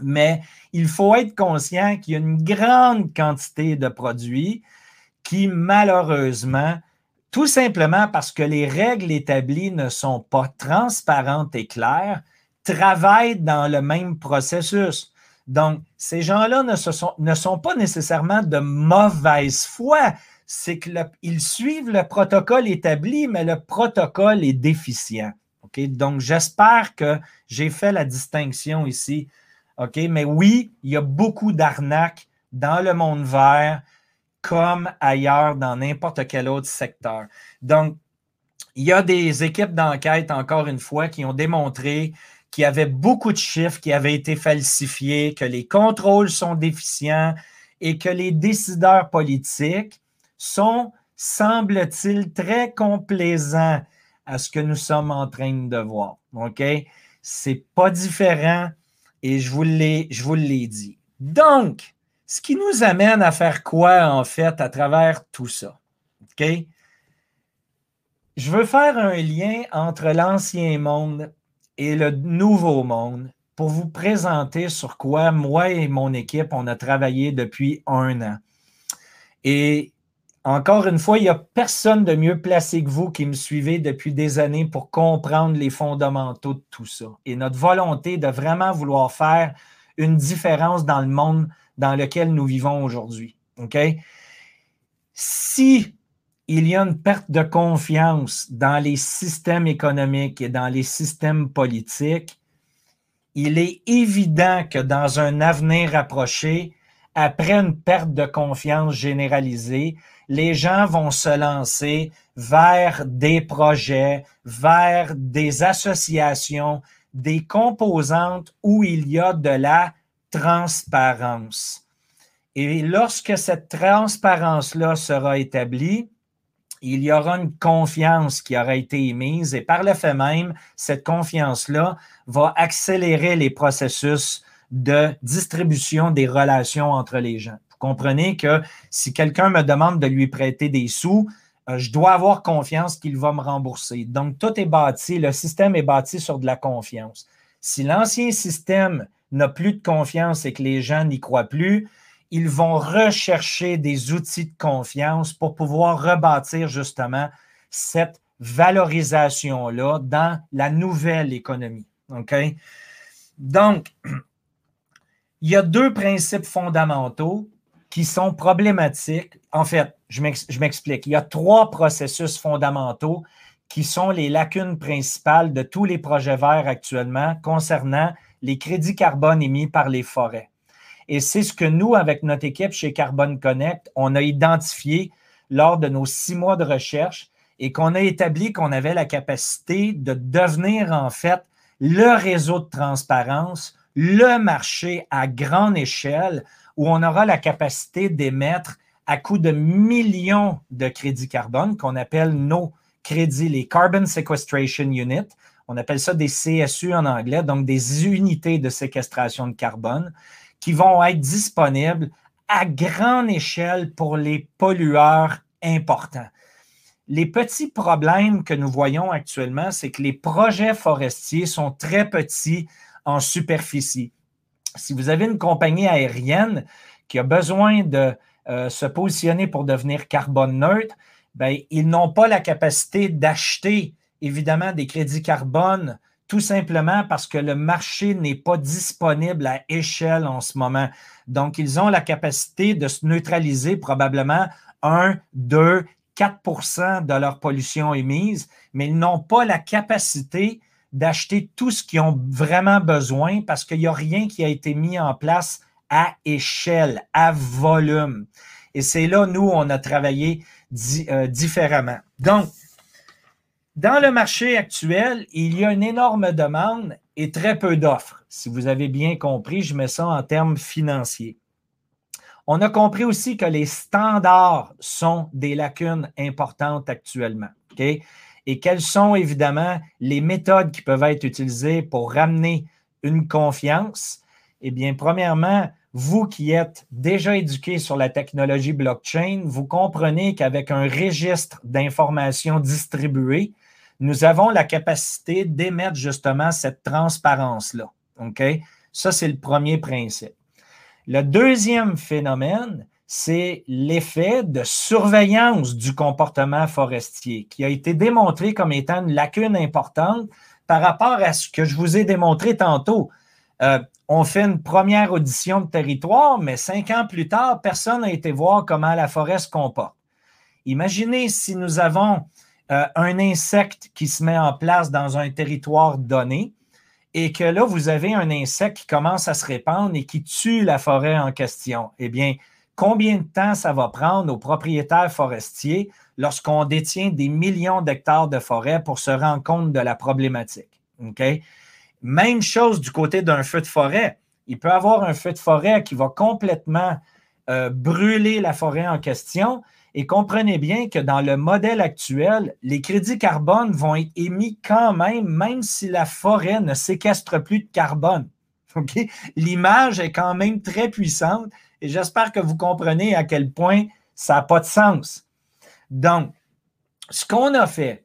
Mais il faut être conscient qu'il y a une grande quantité de produits qui, malheureusement, tout simplement parce que les règles établies ne sont pas transparentes et claires, travaillent dans le même processus. Donc, ces gens-là ne, sont, pas nécessairement de mauvaise foi, c'est qu'ils suivent le protocole établi, mais le protocole est déficient. Donc, j'espère que j'ai fait la distinction ici. OK? Mais oui, il y a beaucoup d'arnaques dans le monde vert comme ailleurs dans n'importe quel autre secteur. Donc, il y a des équipes d'enquête, encore une fois, qui ont démontré qu'il y avait beaucoup de chiffres qui avaient été falsifiés, que les contrôles sont déficients et que les décideurs politiques sont, semble-t-il, très complaisants à ce que nous sommes en train de voir. OK? C'est pas différent et je vous l'ai, je vous l'ai dit. Donc, ce qui nous amène à faire quoi, en fait, à travers tout ça? OK? Je veux faire un lien entre l'ancien monde et le nouveau monde pour vous présenter sur quoi moi et mon équipe, on a travaillé depuis un an. Et encore une fois, il n'y a personne de mieux placé que vous qui me suivez depuis des années pour comprendre les fondamentaux de tout ça. Et notre volonté de vraiment vouloir faire une différence dans le monde dans lequel nous vivons aujourd'hui. OK? Si il y a une perte de confiance dans les systèmes économiques et dans les systèmes politiques, il est évident que dans un avenir approché, après une perte de confiance généralisée, les gens vont se lancer vers des projets, vers des associations, des composantes où il y a de la transparence. Et lorsque cette transparence-là sera établie, il y aura une confiance qui aura été émise et par le fait même, cette confiance-là va accélérer les processus de distribution des relations entre les gens. Comprenez que si quelqu'un me demande de lui prêter des sous, euh, je dois avoir confiance qu'il va me rembourser. Donc, tout est bâti, le système est bâti sur de la confiance. Si l'ancien système n'a plus de confiance et que les gens n'y croient plus, ils vont rechercher des outils de confiance pour pouvoir rebâtir justement cette valorisation-là dans la nouvelle économie. OK? Donc, il y a deux principes fondamentaux qui sont problématiques. En fait, je m'explique. Il y a trois processus fondamentaux qui sont les lacunes principales de tous les projets verts actuellement concernant les crédits carbone émis par les forêts. Et c'est ce que nous, avec notre équipe chez Carbone Connect, on a identifié lors de nos six mois de recherche et qu'on a établi qu'on avait la capacité de devenir en fait le réseau de transparence, le marché à grande échelle où on aura la capacité d'émettre à coût de millions de crédits carbone qu'on appelle nos crédits, les Carbon Sequestration Units. On appelle ça des CSU en anglais, donc des unités de séquestration de carbone qui vont être disponibles à grande échelle pour les pollueurs importants. Les petits problèmes que nous voyons actuellement, c'est que les projets forestiers sont très petits en superficie. Si vous avez une compagnie aérienne qui a besoin de euh, se positionner pour devenir carbone neutre, ben, ils n'ont pas la capacité d'acheter évidemment des crédits carbone tout simplement parce que le marché n'est pas disponible à échelle en ce moment. Donc, ils ont la capacité de se neutraliser probablement 1, 2, 4% de leur pollution émise, mais ils n'ont pas la capacité d'acheter tout ce qu'ils ont vraiment besoin parce qu'il n'y a rien qui a été mis en place à échelle, à volume. Et c'est là, nous, on a travaillé euh, différemment. Donc, dans le marché actuel, il y a une énorme demande et très peu d'offres. Si vous avez bien compris, je mets ça en termes financiers. On a compris aussi que les standards sont des lacunes importantes actuellement. Et quelles sont évidemment les méthodes qui peuvent être utilisées pour ramener une confiance? Eh bien, premièrement, vous qui êtes déjà éduqué sur la technologie blockchain, vous comprenez qu'avec un registre d'informations distribuées, nous avons la capacité d'émettre justement cette transparence-là. OK? Ça, c'est le premier principe. Le deuxième phénomène, c'est l'effet de surveillance du comportement forestier qui a été démontré comme étant une lacune importante par rapport à ce que je vous ai démontré tantôt. Euh, on fait une première audition de territoire, mais cinq ans plus tard, personne n'a été voir comment la forêt se comporte. Imaginez si nous avons euh, un insecte qui se met en place dans un territoire donné et que là, vous avez un insecte qui commence à se répandre et qui tue la forêt en question. Eh bien, combien de temps ça va prendre aux propriétaires forestiers lorsqu'on détient des millions d'hectares de forêt pour se rendre compte de la problématique? Même chose du côté d'un feu de forêt. Il peut y avoir un feu de forêt qui va complètement euh, brûler la forêt en question. Et comprenez bien que dans le modèle actuel, les crédits carbone vont être émis quand même, même si la forêt ne séquestre plus de carbone. L'image est quand même très puissante et j'espère que vous comprenez à quel point ça n'a pas de sens. Donc, ce qu'on a fait,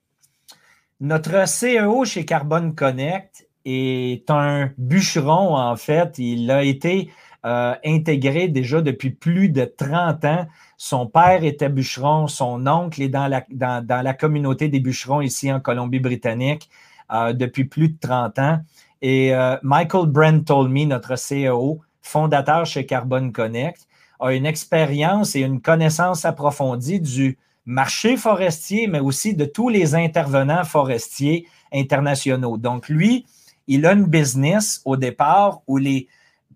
notre CEO chez Carbone Connect est un bûcheron, en fait. Il a été euh, intégré déjà depuis plus de 30 ans. Son père était bûcheron, son oncle est dans la, communauté des bûcherons ici en Colombie-Britannique euh, depuis plus de 30 ans. Et euh, Michael Brent Tolmy, notre CEO, fondateur chez Carbon Connect, a une expérience et une connaissance approfondie du marché forestier, mais aussi de tous les intervenants forestiers internationaux. Donc, lui, il a une business au départ où les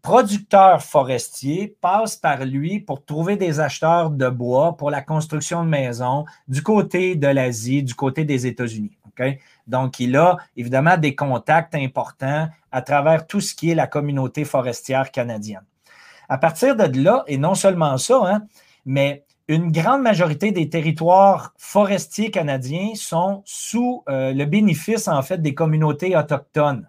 producteurs forestiers passent par lui pour trouver des acheteurs de bois pour la construction de maisons du côté de l'Asie, du côté des États-Unis. Donc, il a évidemment des contacts importants à travers tout ce qui est la communauté forestière canadienne. À partir de là, et non seulement ça, hein, mais une grande majorité des territoires forestiers canadiens sont sous euh, le bénéfice, en fait, des communautés autochtones.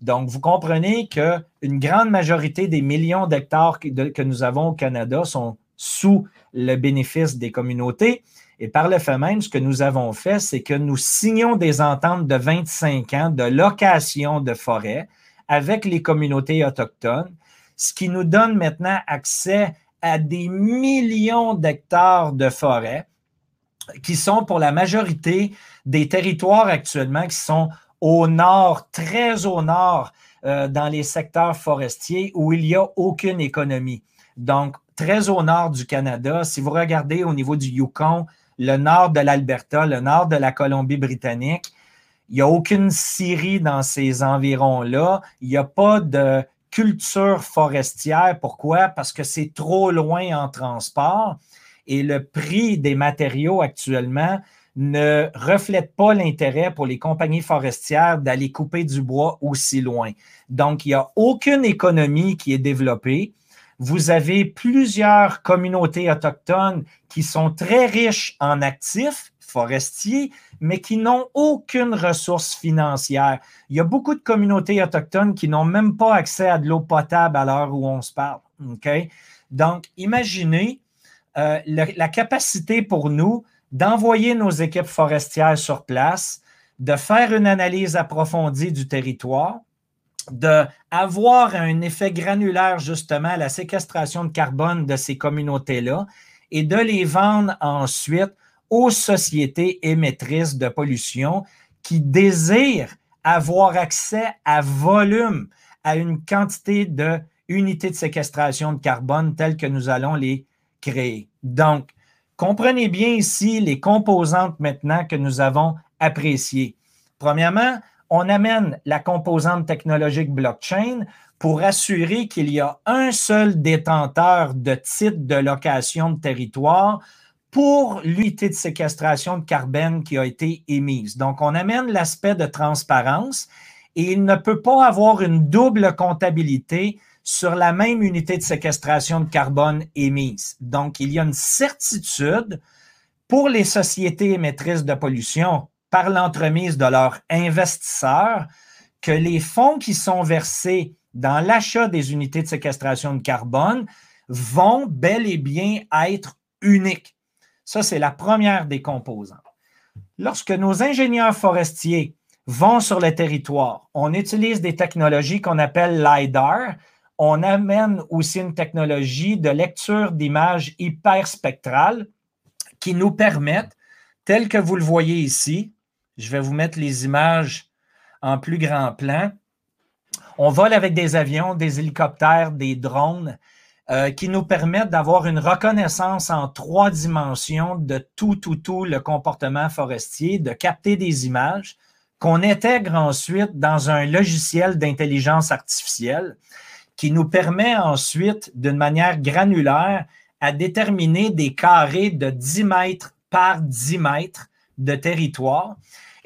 Donc, vous comprenez qu'une grande majorité des millions d'hectares que, nous avons au Canada sont sous le bénéfice des communautés. Et par le fait même, ce que nous avons fait, c'est que nous signons des ententes de 25 ans de location de forêt avec les communautés autochtones, ce qui nous donne maintenant accès à des millions d'hectares de forêt qui sont pour la majorité des territoires actuellement qui sont au nord, très au nord, euh, dans les secteurs forestiers où il n'y a aucune économie. Donc, très au nord du Canada, si vous regardez au niveau du Yukon, le nord de l'Alberta, le nord de la Colombie-Britannique, il n'y a aucune scierie dans ces environs-là. Il n'y a pas de culture forestière. Pourquoi? Parce que c'est trop loin en transport et le prix des matériaux actuellement ne reflète pas l'intérêt pour les compagnies forestières d'aller couper du bois aussi loin. Donc, il n'y a aucune économie qui est développée. Vous avez plusieurs communautés autochtones qui sont très riches en actifs forestiers, mais qui n'ont aucune ressource financière. Il y a beaucoup de communautés autochtones qui n'ont même pas accès à de l'eau potable à l'heure où on se parle. Donc, imaginez euh, la capacité pour nous d'envoyer nos équipes forestières sur place, de faire une analyse approfondie du territoire d'avoir un effet granulaire justement à la séquestration de carbone de ces communautés-là et de les vendre ensuite aux sociétés émettrices de pollution qui désirent avoir accès à volume, à une quantité de unités de séquestration de carbone telles que nous allons les créer. Donc, comprenez bien ici les composantes maintenant que nous avons appréciées. Premièrement, on amène la composante technologique blockchain pour assurer qu'il y a un seul détenteur de titre de location de territoire pour l'unité de séquestration de carbone qui a été émise. Donc, on amène l'aspect de transparence et il ne peut pas avoir une double comptabilité sur la même unité de séquestration de carbone émise. Donc, il y a une certitude pour les sociétés émettrices de pollution par l'entremise de leurs investisseurs que les fonds qui sont versés dans l'achat des unités de séquestration de carbone vont bel et bien être uniques. Ça, c'est la première des composantes. Lorsque nos ingénieurs forestiers vont sur le territoire, on utilise des technologies qu'on appelle LIDAR. On amène aussi une technologie de lecture d'images hyperspectrales qui nous permettent, tel que vous le voyez ici, je vais vous mettre les images en plus grand plan. On vole avec des avions, des hélicoptères, des drones euh, qui nous permettent d'avoir une reconnaissance en trois dimensions de tout, tout, tout le comportement forestier, de capter des images qu'on intègre ensuite dans un logiciel d'intelligence artificielle qui nous permet ensuite, d'une manière granulaire, à déterminer des carrés de 10 mètres par 10 mètres de territoire.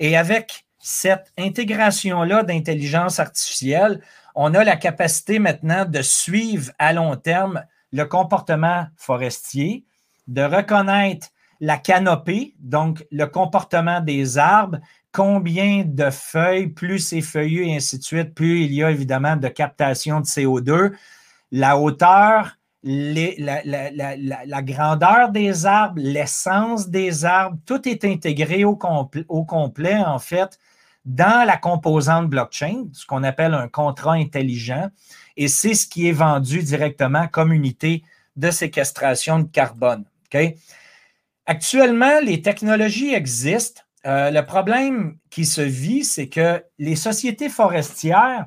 Et avec cette intégration-là d'intelligence artificielle, on a la capacité maintenant de suivre à long terme le comportement forestier, de reconnaître la canopée, donc le comportement des arbres, combien de feuilles, plus c'est feuillu et ainsi de suite, plus il y a évidemment de captation de CO2, la hauteur, la, grandeur des arbres, l'essence des arbres, tout est intégré au, au complet, en fait, dans la composante blockchain, ce qu'on appelle un contrat intelligent, et c'est ce qui est vendu directement comme unité de séquestration de carbone. Actuellement, les technologies existent. Euh, le problème qui se vit, c'est que les sociétés forestières,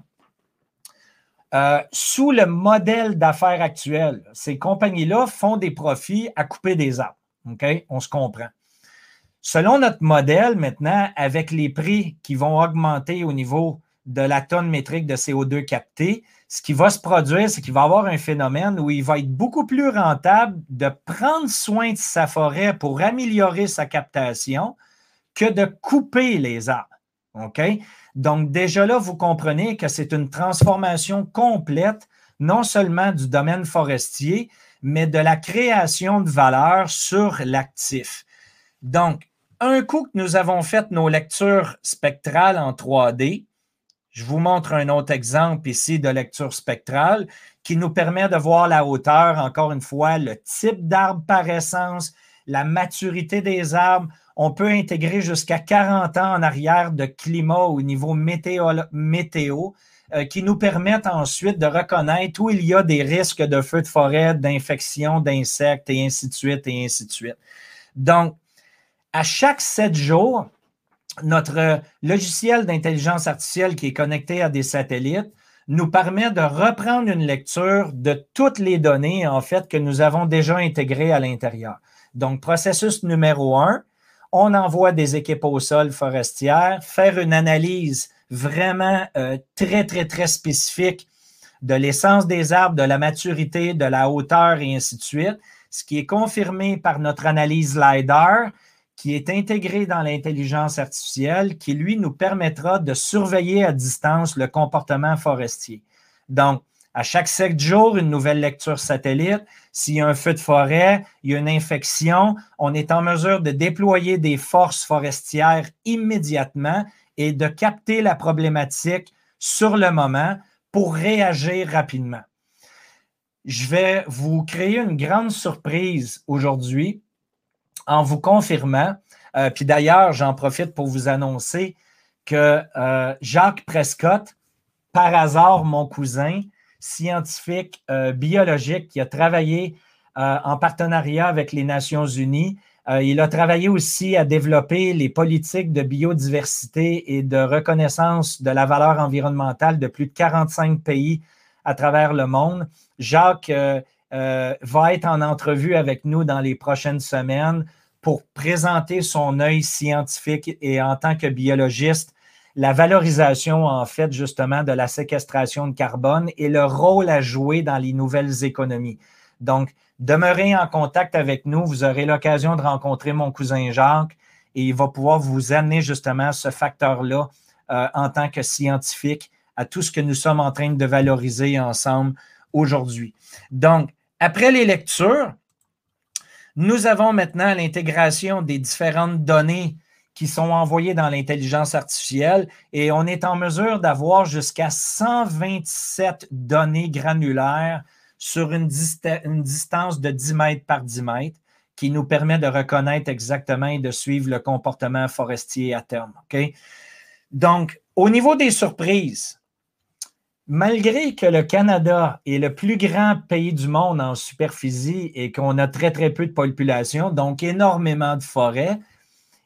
euh, sous le modèle d'affaires actuel, ces compagnies-là font des profits à couper des arbres. On se comprend. Selon notre modèle maintenant, avec les prix qui vont augmenter au niveau de la tonne métrique de CO2 capté, ce qui va se produire, c'est qu'il va y avoir un phénomène où il va être beaucoup plus rentable de prendre soin de sa forêt pour améliorer sa captation que de couper les arbres. OK? Donc, déjà là, vous comprenez que c'est une transformation complète, non seulement du domaine forestier, mais de la création de valeur sur l'actif. Donc, un coup que nous avons fait nos lectures spectrales en 3D, je vous montre un autre exemple ici de lecture spectrale qui nous permet de voir la hauteur, encore une fois, le type d'arbre par essence, la maturité des arbres. On peut intégrer jusqu'à 40 ans en arrière de climat au niveau météo, euh, qui nous permettent ensuite de reconnaître où il y a des risques de feux de forêt, d'infections, d'insectes et ainsi de suite et ainsi de suite. Donc, à chaque sept jours, notre logiciel d'intelligence artificielle qui est connecté à des satellites nous permet de reprendre une lecture de toutes les données, en fait, que nous avons déjà intégrées à l'intérieur. Donc, processus numéro un, on envoie des équipes au sol forestières, faire une analyse vraiment euh, très, très, très spécifique de l'essence des arbres, de la maturité, de la hauteur et ainsi de suite, ce qui est confirmé par notre analyse LIDAR, qui est intégré dans l'intelligence artificielle, qui lui nous permettra de surveiller à distance le comportement forestier. Donc, à chaque sept jours, une nouvelle lecture satellite. S'il y a un feu de forêt, il y a une infection, on est en mesure de déployer des forces forestières immédiatement et de capter la problématique sur le moment pour réagir rapidement. Je vais vous créer une grande surprise aujourd'hui en vous confirmant, euh, puis d'ailleurs, j'en profite pour vous annoncer que euh, Jacques Prescott, par hasard mon cousin, scientifique euh, biologique, qui a travaillé euh, en partenariat avec les Nations Unies. Euh, il a travaillé aussi à développer les politiques de biodiversité et de reconnaissance de la valeur environnementale de plus de 45 pays à travers le monde. Jacques va être en entrevue avec nous dans les prochaines semaines pour présenter son œil scientifique et en tant que biologiste la valorisation, en fait, justement, de la séquestration de carbone et le rôle à jouer dans les nouvelles économies. Donc, demeurez en contact avec nous. Vous aurez l'occasion de rencontrer mon cousin Jacques et il va pouvoir vous amener justement ce facteur-là euh, en tant que scientifique à tout ce que nous sommes en train de valoriser ensemble aujourd'hui. Donc, après les lectures, nous avons maintenant l'intégration des différentes données qui sont envoyés dans l'intelligence artificielle et on est en mesure d'avoir jusqu'à 127 données granulaires sur une, distance de 10 mètres par 10 mètres qui nous permet de reconnaître exactement et de suivre le comportement forestier à terme. Donc, au niveau des surprises, malgré que le Canada est le plus grand pays du monde en superficie et qu'on a très, très peu de population, donc énormément de forêts,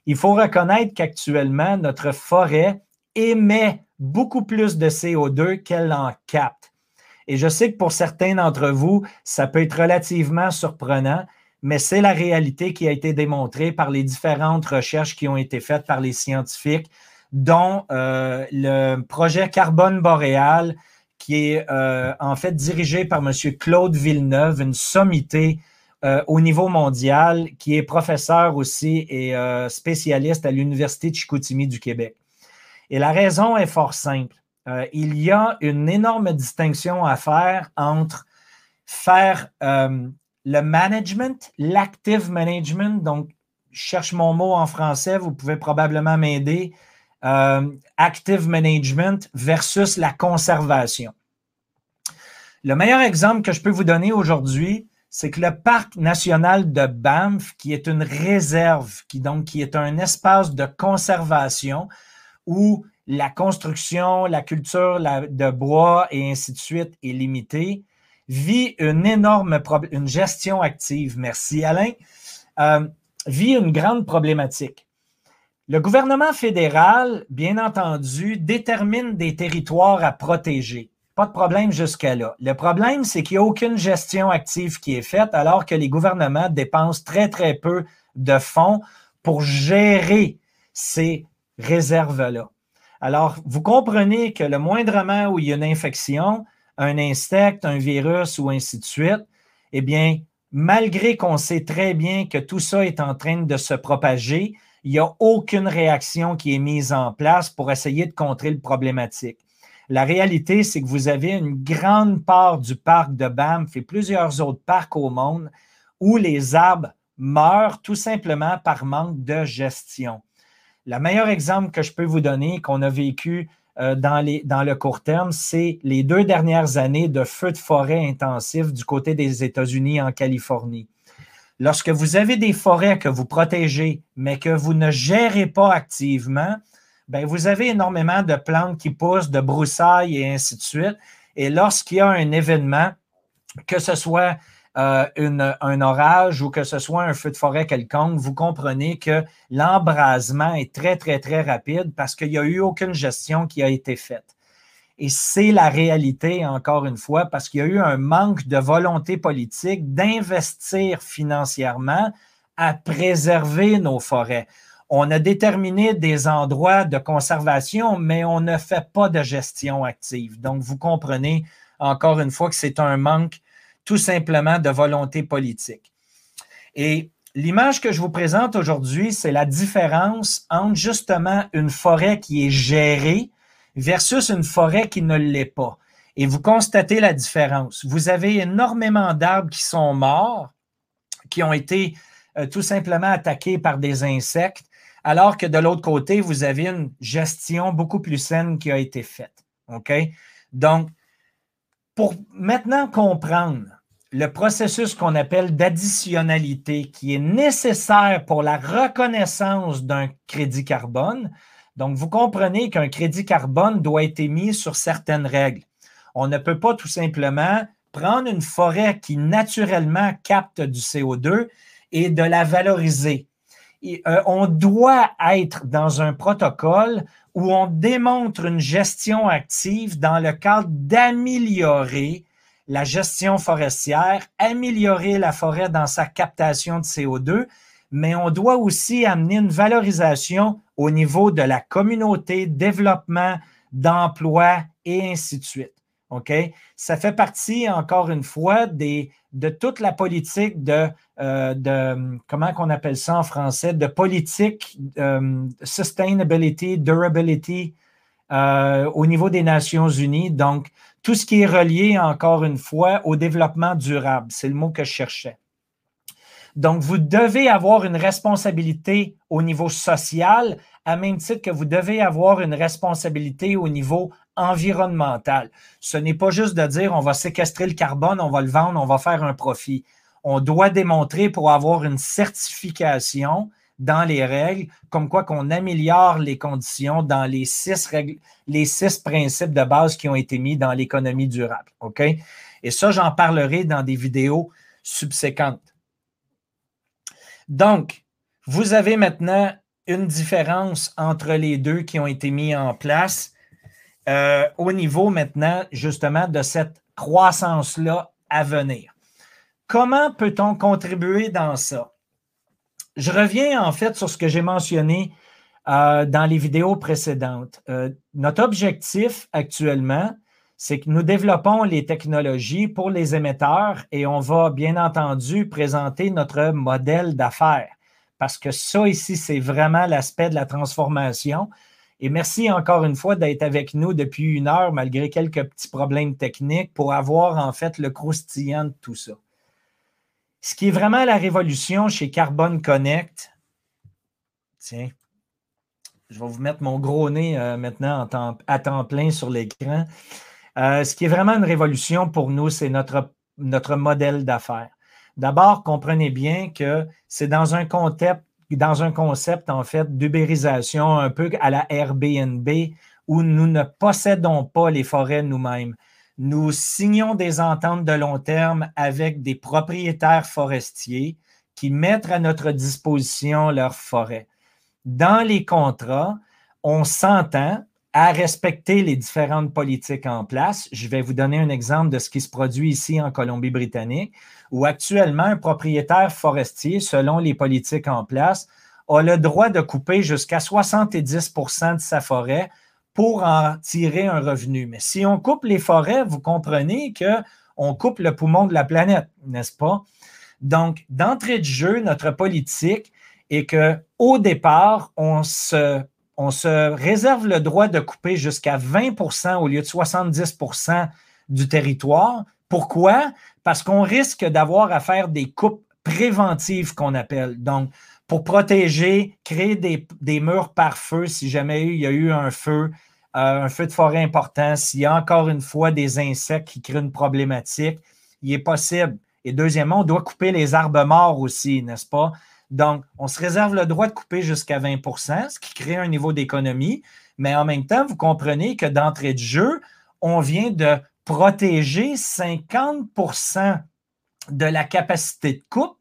il faut reconnaître qu'actuellement, notre forêt émet beaucoup plus de CO2 qu'elle en capte. Et je sais que pour certains d'entre vous, ça peut être relativement surprenant, mais c'est la réalité qui a été démontrée par les différentes recherches qui ont été faites par les scientifiques, dont euh, le projet Carbone boréal, qui est euh, en fait dirigé par M. Claude Villeneuve, une sommité euh, au niveau mondial, qui est professeur aussi et euh, spécialiste à l'Université de Chicoutimi du Québec. Et la raison est fort simple. Euh, il y a une énorme distinction à faire entre faire le management, l'active management, donc je cherche mon mot en français, vous pouvez probablement m'aider, active management versus la conservation. Le meilleur exemple que je peux vous donner aujourd'hui, c'est que le parc national de Banff, qui est une réserve, qui donc est un espace de conservation où la construction, la culture de bois et ainsi de suite est limitée, vit une énorme une gestion active. Merci Alain. Euh, vit une grande problématique. Le gouvernement fédéral, bien entendu, détermine des territoires à protéger. Pas de problème jusqu'à là. Le problème, c'est qu'il n'y a aucune gestion active qui est faite alors que les gouvernements dépensent très, très peu de fonds pour gérer ces réserves-là. Alors, vous comprenez que le moindrement où il y a une infection, un insecte, un virus ou ainsi de suite, eh bien, malgré qu'on sait très bien que tout ça est en train de se propager, il n'y a aucune réaction qui est mise en place pour essayer de contrer le problématique. La réalité, c'est que vous avez une grande part du parc de Banff et plusieurs autres parcs au monde où les arbres meurent tout simplement par manque de gestion. Le meilleur exemple que je peux vous donner, qu'on a vécu euh, dans, dans le court terme, c'est les deux dernières années de feux de forêt intensifs du côté des États-Unis en Californie. Lorsque vous avez des forêts que vous protégez, mais que vous ne gérez pas activement, ben, vous avez énormément de plantes qui poussent, de broussailles et ainsi de suite. Et lorsqu'il y a un événement, que ce soit euh, un orage ou que ce soit un feu de forêt quelconque, vous comprenez que l'embrasement est très, très, très rapide parce qu'il n'y a eu aucune gestion qui a été faite. Et c'est la réalité, encore une fois, parce qu'il y a eu un manque de volonté politique d'investir financièrement à préserver nos forêts on a déterminé des endroits de conservation, mais on ne fait pas de gestion active. Donc, vous comprenez encore une fois que c'est un manque tout simplement de volonté politique. Et l'image que je vous présente aujourd'hui, c'est la différence entre justement une forêt qui est gérée versus une forêt qui ne l'est pas. Et vous constatez la différence. Vous avez énormément d'arbres qui sont morts, qui ont été euh, tout simplement attaqués par des insectes alors que de l'autre côté, vous avez une gestion beaucoup plus saine qui a été faite. OK? Donc, pour maintenant comprendre le processus qu'on appelle d'additionnalité qui est nécessaire pour la reconnaissance d'un crédit carbone, Donc, vous comprenez qu'un crédit carbone doit être émis sur certaines règles. On ne peut pas tout simplement prendre une forêt qui naturellement capte du CO2 et de la valoriser. Euh, on doit être dans un protocole où on démontre une gestion active dans le cadre d'améliorer la gestion forestière, améliorer la forêt dans sa captation de CO2, mais on doit aussi amener une valorisation au niveau de la communauté, développement, d'emploi et ainsi de suite. OK? Ça fait partie, encore une fois, de toute la politique de, euh, de comment qu'on appelle ça en français, de politique euh, sustainability, durability euh, au niveau des Nations Unies. Donc, tout ce qui est relié, encore une fois, au développement durable. C'est le mot que je cherchais. Donc, vous devez avoir une responsabilité au niveau social, à même titre que vous devez avoir une responsabilité au niveau environnemental. Ce n'est pas juste de dire on va séquestrer le carbone, on va le vendre, on va faire un profit. On doit démontrer pour avoir une certification dans les règles, comme quoi qu'on améliore les conditions dans les six, règles, les six principes de base qui ont été mis dans l'économie durable. OK? Et ça, j'en parlerai dans des vidéos subséquentes. Donc, vous avez maintenant une différence entre les deux qui ont été mis en place euh, au niveau maintenant justement de cette croissance-là à venir. Comment peut-on contribuer dans ça? Je reviens en fait sur ce que j'ai mentionné euh, dans les vidéos précédentes. Euh, notre objectif actuellement, c'est que nous développons les technologies pour les émetteurs et on va bien entendu présenter notre modèle d'affaires parce que ça ici, c'est vraiment l'aspect de la transformation. Et merci encore une fois d'être avec nous depuis une heure, malgré quelques petits problèmes techniques, pour avoir en fait le croustillant de tout ça. Ce qui est vraiment la révolution chez Carbon Connect, tiens, je vais vous mettre mon gros nez euh, maintenant à temps plein sur l'écran. Euh, ce qui est vraiment une révolution pour nous, c'est notre, modèle d'affaires. D'abord, comprenez bien que c'est dans un concept dans un concept, en fait, d'ubérisation un peu à la Airbnb où nous ne possédons pas les forêts nous-mêmes. Nous signons des ententes de long terme avec des propriétaires forestiers qui mettent à notre disposition leurs forêts. Dans les contrats, on s'entend à respecter les différentes politiques en place. Je vais vous donner un exemple de ce qui se produit ici en Colombie-Britannique où actuellement un propriétaire forestier, selon les politiques en place, a le droit de couper jusqu'à 70% de sa forêt pour en tirer un revenu. Mais si on coupe les forêts, vous comprenez qu'on coupe le poumon de la planète, n'est-ce pas? Donc, d'entrée de jeu, notre politique est qu'au départ, on se, on se réserve le droit de couper jusqu'à 20% au lieu de 70% du territoire. Pourquoi? parce qu'on risque d'avoir à faire des coupes préventives qu'on appelle. Donc, pour protéger, créer des, murs par feu si jamais il y a eu un feu, euh, un feu de forêt important, s'il y a encore une fois des insectes qui créent une problématique, il est possible. Et deuxièmement, on doit couper les arbres morts aussi, n'est-ce pas? Donc, on se réserve le droit de couper jusqu'à 20% ce qui crée un niveau d'économie, mais en même temps, vous comprenez que d'entrée de jeu, on vient de protéger 50% de la capacité de coupe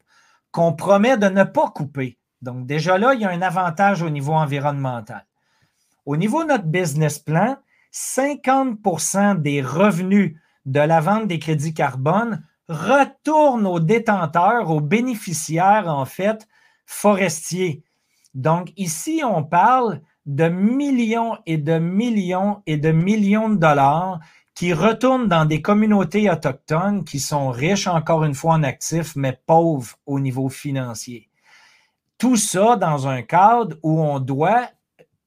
qu'on promet de ne pas couper. Donc, déjà là, il y a un avantage au niveau environnemental. Au niveau de notre business plan, 50% des revenus de la vente des crédits carbone retournent aux détenteurs, aux bénéficiaires, en fait, forestiers. Donc, ici, on parle de millions et de millions et de millions de dollars qui retournent dans des communautés autochtones qui sont riches, encore une fois, en actifs, mais pauvres au niveau financier. Tout ça dans un cadre où on doit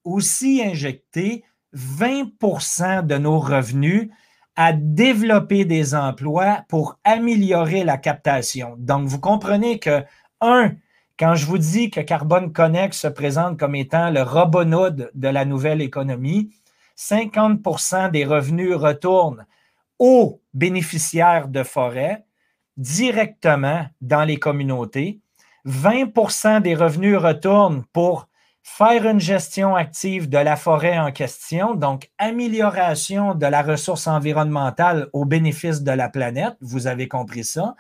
aussi injecter 20% de nos revenus à développer des emplois pour améliorer la captation. Donc, vous comprenez que, un, quand je vous dis que Carbone Connect se présente comme étant le Robin de la nouvelle économie, 50% des revenus retournent aux bénéficiaires de forêt directement dans les communautés. 20% des revenus retournent pour faire une gestion active de la forêt en question, donc amélioration de la ressource environnementale au bénéfice de la planète, vous avez compris ça,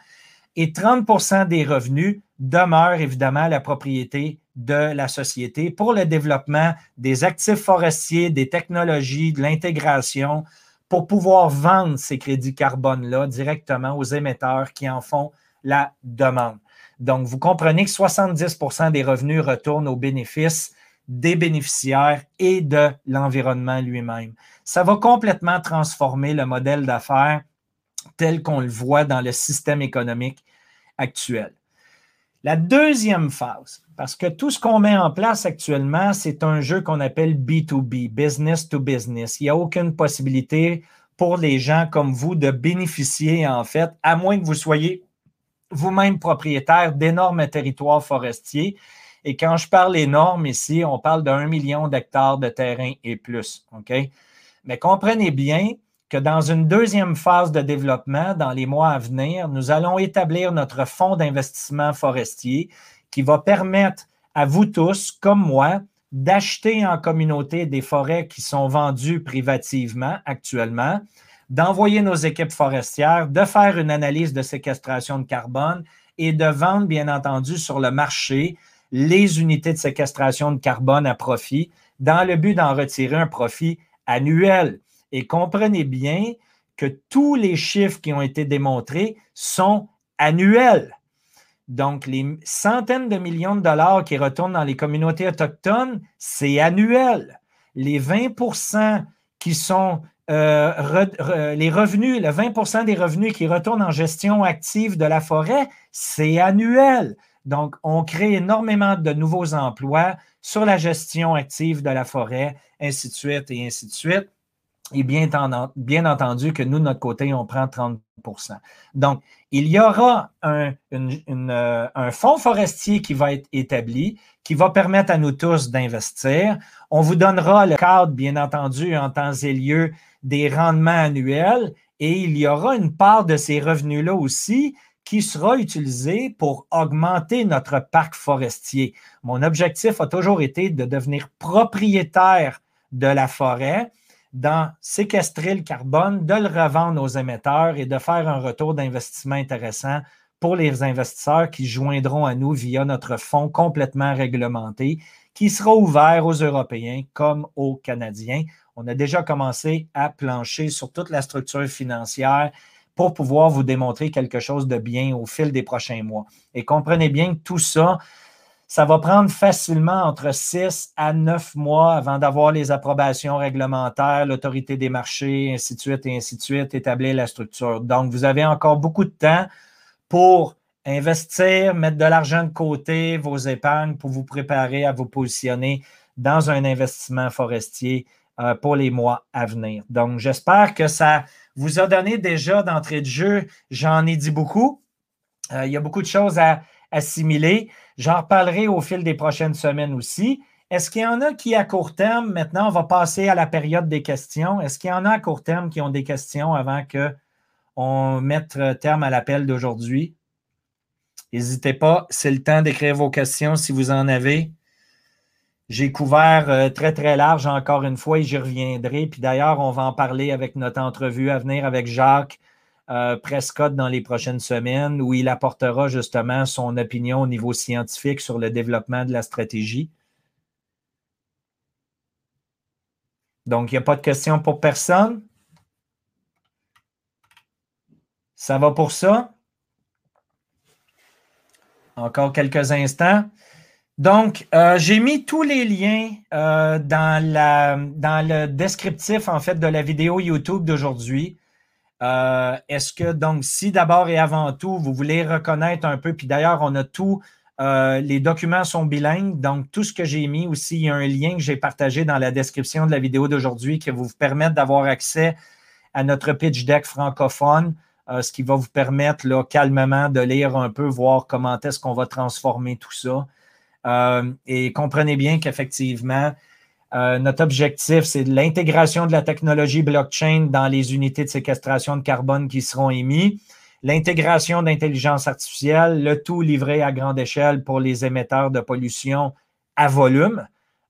et 30% des revenus demeurent évidemment la propriété de la société pour le développement des actifs forestiers, des technologies, de l'intégration, pour pouvoir vendre ces crédits carbone-là directement aux émetteurs qui en font la demande. Donc, vous comprenez que 70% des revenus retournent aux bénéfices des bénéficiaires et de l'environnement lui-même. Ça va complètement transformer le modèle d'affaires tel qu'on le voit dans le système économique actuel. La deuxième phase, parce que tout ce qu'on met en place actuellement, c'est un jeu qu'on appelle B2B, business to business. Il n'y a aucune possibilité pour les gens comme vous de bénéficier, en fait, à moins que vous soyez vous-même propriétaire d'énormes territoires forestiers. Et quand je parle énorme ici, on parle d'un million d'hectares de terrain et plus. Mais comprenez bien que dans une deuxième phase de développement, dans les mois à venir, nous allons établir notre fonds d'investissement forestier qui va permettre à vous tous, comme moi, d'acheter en communauté des forêts qui sont vendues privativement actuellement, d'envoyer nos équipes forestières, de faire une analyse de séquestration de carbone et de vendre, bien entendu, sur le marché les unités de séquestration de carbone à profit dans le but d'en retirer un profit annuel. Et comprenez bien que tous les chiffres qui ont été démontrés sont annuels. Donc, les centaines de millions de dollars qui retournent dans les communautés autochtones, c'est annuel. Les 20 qui sont euh, les revenus, le 20% des revenus qui retournent en gestion active de la forêt, c'est annuel. Donc, on crée énormément de nouveaux emplois sur la gestion active de la forêt, ainsi de suite et ainsi de suite. Et bien, entendu que nous, de notre côté, on prend 30% Donc, il y aura un, euh, un, fonds forestier qui va être établi, qui va permettre à nous tous d'investir. On vous donnera le cadre, bien entendu, en temps et lieu des rendements annuels et il y aura une part de ces revenus-là aussi qui sera utilisé pour augmenter notre parc forestier. Mon objectif a toujours été de devenir propriétaire de la forêt, d'en séquestrer le carbone, de le revendre aux émetteurs et de faire un retour d'investissement intéressant pour les investisseurs qui joindront à nous via notre fonds complètement réglementé qui sera ouvert aux Européens comme aux Canadiens. On a déjà commencé à plancher sur toute la structure financière pour pouvoir vous démontrer quelque chose de bien au fil des prochains mois. Et comprenez bien que tout ça, ça va prendre facilement entre 6 à 9 mois avant d'avoir les approbations réglementaires, l'autorité des marchés, ainsi de suite et ainsi de suite, établir la structure. Donc, vous avez encore beaucoup de temps pour investir, mettre de l'argent de côté, vos épargnes pour vous préparer à vous positionner dans un investissement forestier euh, pour les mois à venir. Donc, j'espère que ça vous a donné déjà d'entrée de jeu. J'en ai dit beaucoup. Euh, il y a beaucoup de choses à assimiler. J'en reparlerai au fil des prochaines semaines aussi. Est-ce qu'il y en a qui, à court terme, maintenant, on va passer à la période des questions? Est-ce qu'il y en a à court terme qui ont des questions avant qu'on mette terme à l'appel d'aujourd'hui? N'hésitez pas, c'est le temps d'écrire vos questions si vous en avez. J'ai couvert euh, très, très large encore une fois et j'y reviendrai. Puis d'ailleurs, on va en parler avec notre entrevue à venir avec Jacques euh, Prescott dans les prochaines semaines où il apportera justement son opinion au niveau scientifique sur le développement de la stratégie. Donc, il n'y a pas de questions pour personne? Ça va pour ça? Encore quelques instants. Donc, euh, j'ai mis tous les liens euh, dans, la, dans le descriptif, en fait, de la vidéo YouTube d'aujourd'hui. Euh, est-ce que, donc, si d'abord et avant tout, vous voulez reconnaître un peu, puis d'ailleurs, on a tout, les documents sont bilingues, donc tout ce que j'ai mis aussi, il y a un lien que j'ai partagé dans la description de la vidéo d'aujourd'hui qui va vous permettre d'avoir accès à notre pitch deck francophone. ce qui va vous permettre là, calmement de lire un peu, voir comment est-ce qu'on va transformer tout ça. Euh, et comprenez bien qu'effectivement, euh, notre objectif, c'est l'intégration de la technologie blockchain dans les unités de séquestration de carbone qui seront émises, l'intégration d'intelligence artificielle, le tout livré à grande échelle pour les émetteurs de pollution à volume.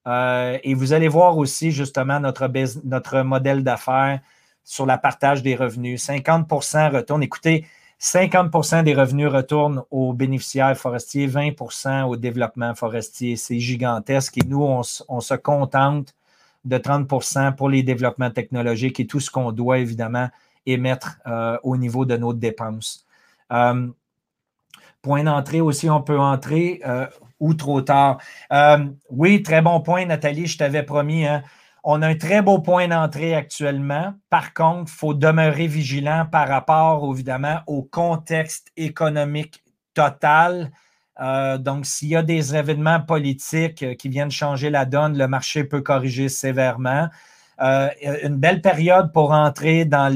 Euh, et vous allez voir aussi justement notre, modèle d'affaires sur la partage des revenus. 50% retournent. Écoutez, 50% des revenus retournent aux bénéficiaires forestiers, 20% au développement forestier. C'est gigantesque. Et nous, on, se contente de 30% pour les développements technologiques et tout ce qu'on doit évidemment émettre euh, au niveau de nos dépenses. Euh, point d'entrée aussi, on peut entrer euh, ou trop tard. oui, très bon point, Nathalie, je t'avais promis. Hein. On a un très beau point d'entrée actuellement. Par contre, il faut demeurer vigilant par rapport, évidemment, au contexte économique total. Euh, donc, s'il y a des événements politiques euh, qui viennent changer la donne, le marché peut corriger sévèrement. Euh, une belle période pour entrer dans,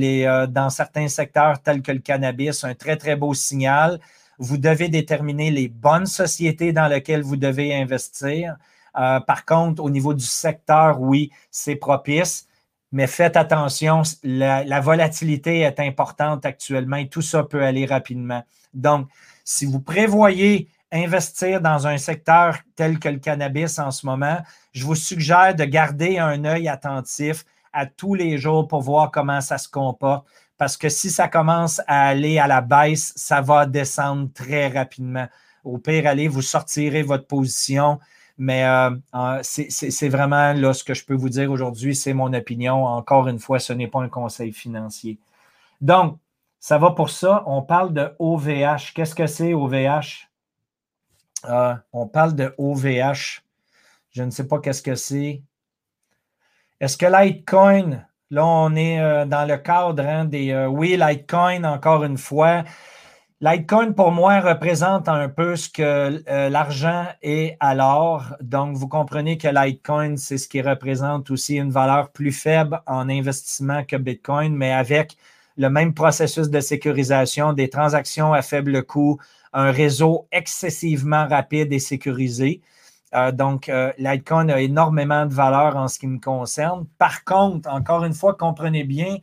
dans certains secteurs tels que le cannabis, un très, très beau signal. Vous devez déterminer les bonnes sociétés dans lesquelles vous devez investir. Euh, par contre, au niveau du secteur, oui, c'est propice, mais faites attention, la, volatilité est importante actuellement et tout ça peut aller rapidement. Donc, si vous prévoyez investir dans un secteur tel que le cannabis en ce moment, je vous suggère de garder un œil attentif à tous les jours pour voir comment ça se comporte. Parce que si ça commence à aller à la baisse, ça va descendre très rapidement. Au pire, allez, vous sortirez votre position, mais euh, c'est vraiment là ce que je peux vous dire aujourd'hui, c'est mon opinion. Encore une fois, ce n'est pas un conseil financier. Donc, ça va pour ça. On parle de OVH. Qu'est-ce que c'est OVH? Euh, on parle de OVH. Je ne sais pas qu'est-ce que c'est. Est-ce que Litecoin, là, on est euh, dans le cadre hein, des. oui, Litecoin, encore une fois. Litecoin, pour moi, représente un peu ce que euh, l'argent est alors. Donc, vous comprenez que Litecoin, c'est ce qui représente aussi une valeur plus faible en investissement que Bitcoin, mais avec le même processus de sécurisation, des transactions à faible coût, un réseau excessivement rapide et sécurisé. Euh, donc, euh, Litecoin a énormément de valeur en ce qui me concerne. Par contre, encore une fois, comprenez bien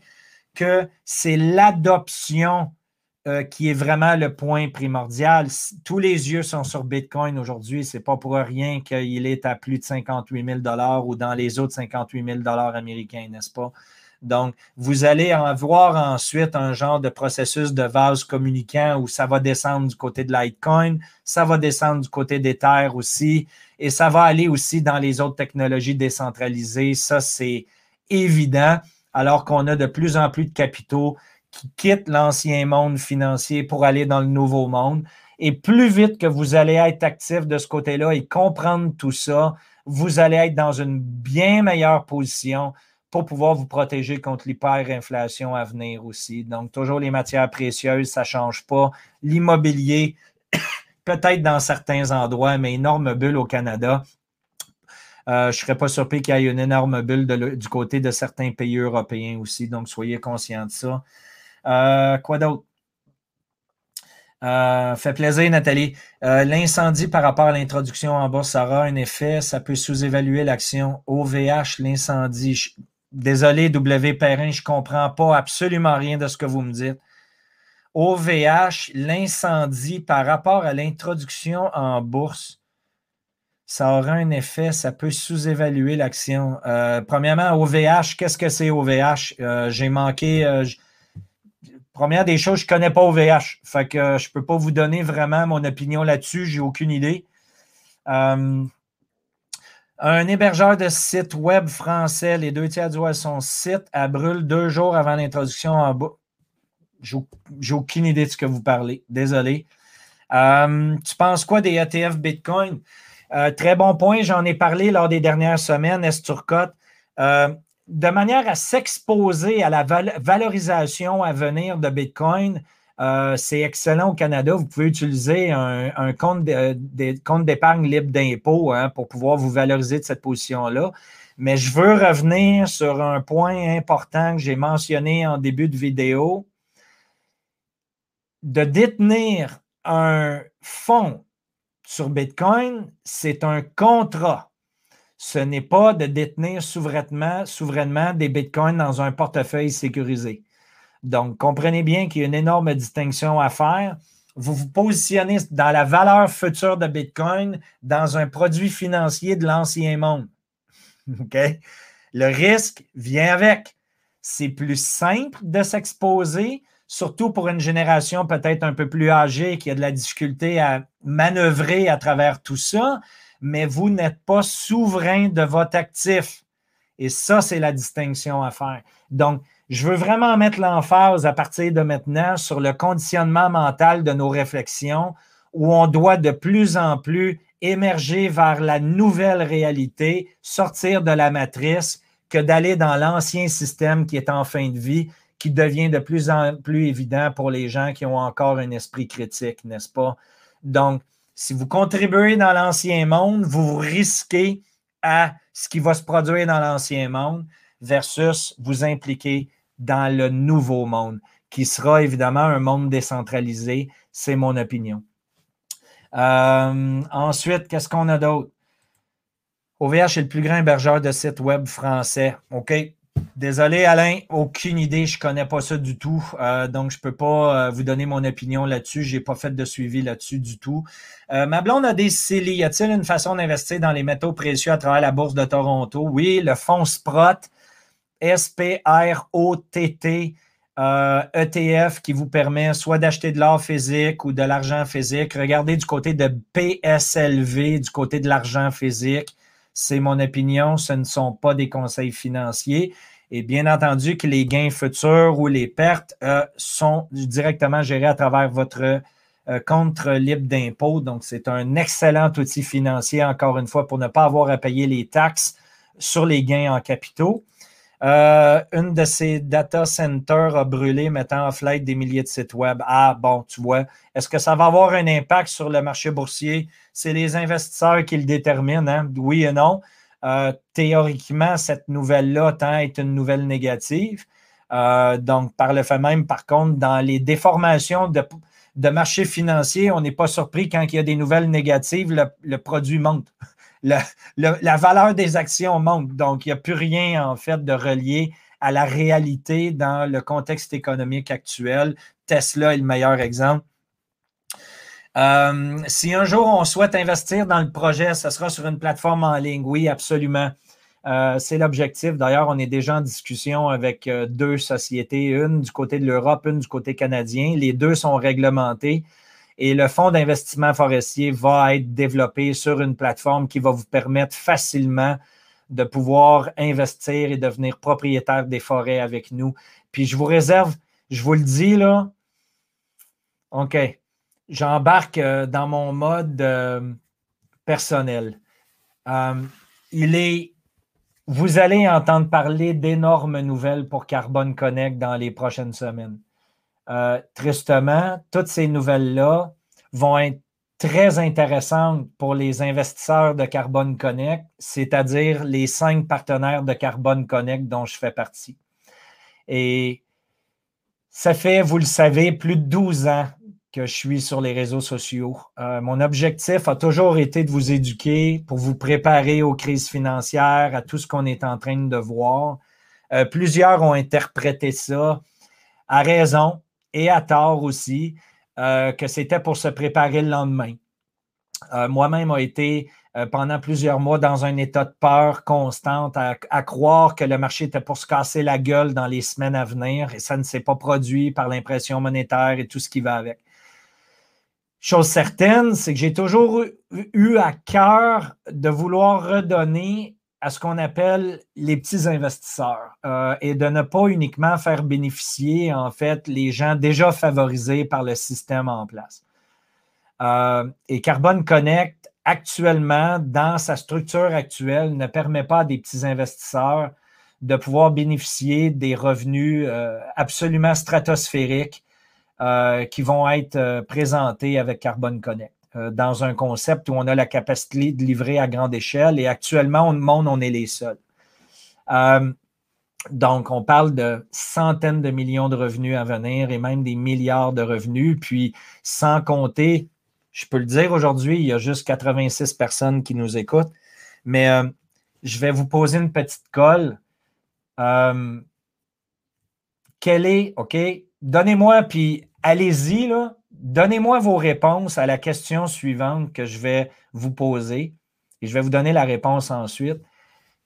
que c'est l'adoption euh, qui est vraiment le point primordial. Tous les yeux sont sur Bitcoin aujourd'hui. Ce n'est pas pour rien qu'il est à plus de 58 000 ou dans les autres 58 000 américains, n'est-ce pas? Donc, vous allez en voir ensuite un genre de processus de vase communicant où ça va descendre du côté de Litecoin, ça va descendre du côté d'Ether aussi, et ça va aller aussi dans les autres technologies décentralisées. Ça, c'est évident, alors qu'on a de plus en plus de capitaux qui quittent l'ancien monde financier pour aller dans le nouveau monde. Et plus vite que vous allez être actif de ce côté-là et comprendre tout ça, vous allez être dans une bien meilleure position pour pouvoir vous protéger contre l'hyperinflation à venir aussi. Donc, toujours les matières précieuses, ça ne change pas. L'immobilier, peut-être dans certains endroits, mais énorme bulle au Canada. Euh, je ne serais pas surpris qu'il y ait une énorme bulle du côté de certains pays européens aussi. Donc, soyez conscients de ça. Euh, quoi d'autre? Euh, fait plaisir, Nathalie. Euh, l'incendie par rapport à l'introduction en bas, ça aura un effet. Ça peut sous-évaluer l'action. OVH, l'incendie. Désolé, W. Perrin, je ne comprends pas absolument rien de ce que vous me dites. OVH, l'incendie par rapport à l'introduction en bourse, ça aura un effet, ça peut sous-évaluer l'action. premièrement, OVH, qu'est-ce que c'est OVH? J'ai manqué, Première des choses, je ne connais pas OVH. Fait euh, je ne peux pas vous donner vraiment mon opinion là-dessus. J'ai aucune idée. Euh, un hébergeur de site web français, les deux tiers du web, son site, à brûle deux jours avant l'introduction en bas. J'ai aucune idée de ce que vous parlez. Désolé. Euh, tu penses quoi des ETF Bitcoin? très bon point. J'en ai parlé lors des dernières semaines, Esturcot de manière à s'exposer à la valorisation à venir de Bitcoin, euh, c'est excellent au Canada. Vous pouvez utiliser un, compte d'épargne libre d'impôt hein, pour pouvoir vous valoriser de cette position-là. Mais je veux revenir sur un point important que j'ai mentionné en début de vidéo. De détenir un fonds sur Bitcoin, c'est un contrat ce n'est pas de détenir souverainement, des bitcoins dans un portefeuille sécurisé. Donc, comprenez bien qu'il y a une énorme distinction à faire. Vous vous positionnez dans la valeur future de Bitcoin dans un produit financier de l'ancien monde. Le risque vient avec. C'est plus simple de s'exposer, surtout pour une génération peut-être un peu plus âgée qui a de la difficulté à manœuvrer à travers tout ça, mais vous n'êtes pas souverain de votre actif. Et ça, c'est la distinction à faire. Donc, je veux vraiment mettre l'emphase à partir de maintenant sur le conditionnement mental de nos réflexions où on doit de plus en plus émerger vers la nouvelle réalité, sortir de la matrice, que d'aller dans l'ancien système qui est en fin de vie, qui devient de plus en plus évident pour les gens qui ont encore un esprit critique, n'est-ce pas? Donc, si vous contribuez dans l'ancien monde, vous risquez à ce qui va se produire dans l'ancien monde versus vous impliquer dans le nouveau monde, qui sera évidemment un monde décentralisé. C'est mon opinion. Euh, ensuite, qu'est-ce qu'on a d'autre? OVH est le plus grand hébergeur de sites web français. OK. Désolé, Alain, aucune idée, je ne connais pas ça du tout. Euh, donc, je ne peux pas euh, vous donner mon opinion là-dessus. Je n'ai pas fait de suivi là-dessus du tout. ma blonde a des CELI. Y a-t-il une façon d'investir dans les métaux précieux à travers la bourse de Toronto? Oui, le fonds SPROT, S-P-R-O-T-T, ETF qui vous permet soit d'acheter de l'or physique ou de l'argent physique. Regardez du côté de PSLV, du côté de l'argent physique. C'est mon opinion, ce ne sont pas des conseils financiers. Et bien entendu que les gains futurs ou les pertes euh, sont directement gérés à travers votre euh, compte libre d'impôt. Donc, c'est un excellent outil financier, encore une fois, pour ne pas avoir à payer les taxes sur les gains en capitaux. Euh, une de ces data centers a brûlé, mettant en flight des milliers de sites web. Ah, bon, tu vois. Est-ce que ça va avoir un impact sur le marché boursier? C'est les investisseurs qui le déterminent, hein? oui et non. Euh, théoriquement, cette nouvelle-là tend à être une nouvelle négative. Euh, donc, par le fait même, par contre, dans les déformations de, de marché financier, on n'est pas surpris quand il y a des nouvelles négatives, le produit monte la valeur des actions monte. Donc, il n'y a plus rien, en fait, de relié à la réalité dans le contexte économique actuel. Tesla est le meilleur exemple. Euh, si un jour on souhaite investir dans le projet, ce sera sur une plateforme en ligne. Oui, absolument. Euh, c'est l'objectif. D'ailleurs, on est déjà en discussion avec euh, deux sociétés, une du côté de l'Europe, une du côté canadien. Les deux sont réglementés. Et le fonds d'investissement forestier va être développé sur une plateforme qui va vous permettre facilement de pouvoir investir et devenir propriétaire des forêts avec nous. Puis je vous réserve, je vous le dis là, OK, j'embarque euh, dans mon mode euh, personnel. Euh, il est, vous allez entendre parler d'énormes nouvelles pour Carbone Connect dans les prochaines semaines. Euh, tristement, toutes ces nouvelles-là vont être très intéressantes pour les investisseurs de Carbone Connect, c'est-à-dire les cinq partenaires de Carbone Connect dont je fais partie. Et ça fait, vous le savez, plus de 12 ans que je suis sur les réseaux sociaux. Euh, mon objectif a toujours été de vous éduquer pour vous préparer aux crises financières, à tout ce qu'on est en train de voir. Euh, plusieurs ont interprété ça à raison, et à tort aussi, euh, que c'était pour se préparer le lendemain. Euh, moi-même a été euh, pendant plusieurs mois dans un état de peur constante, à, croire que le marché était pour se casser la gueule dans les semaines à venir, et ça ne s'est pas produit par l'impression monétaire et tout ce qui va avec. Chose certaine, c'est que j'ai toujours eu à cœur de vouloir redonner à ce qu'on appelle les petits investisseurs euh, et de ne pas uniquement faire bénéficier, en fait, les gens déjà favorisés par le système en place. Euh, et Carbone Connect, actuellement, dans sa structure actuelle, ne permet pas à des petits investisseurs de pouvoir bénéficier des revenus euh, absolument stratosphériques qui vont être présentés avec Carbone Connect. Euh, dans un concept où on a la capacité de livrer à grande échelle et actuellement, au monde, on est les seuls. Euh, donc, on parle de centaines de millions de revenus à venir et même des milliards de revenus. Puis, sans compter, je peux le dire aujourd'hui, il y a juste 86 personnes qui nous écoutent, mais euh, je vais vous poser une petite colle. quelle est, OK, donnez-moi, puis allez-y, Donnez-moi vos réponses à la question suivante que je vais vous poser et je vais vous donner la réponse ensuite.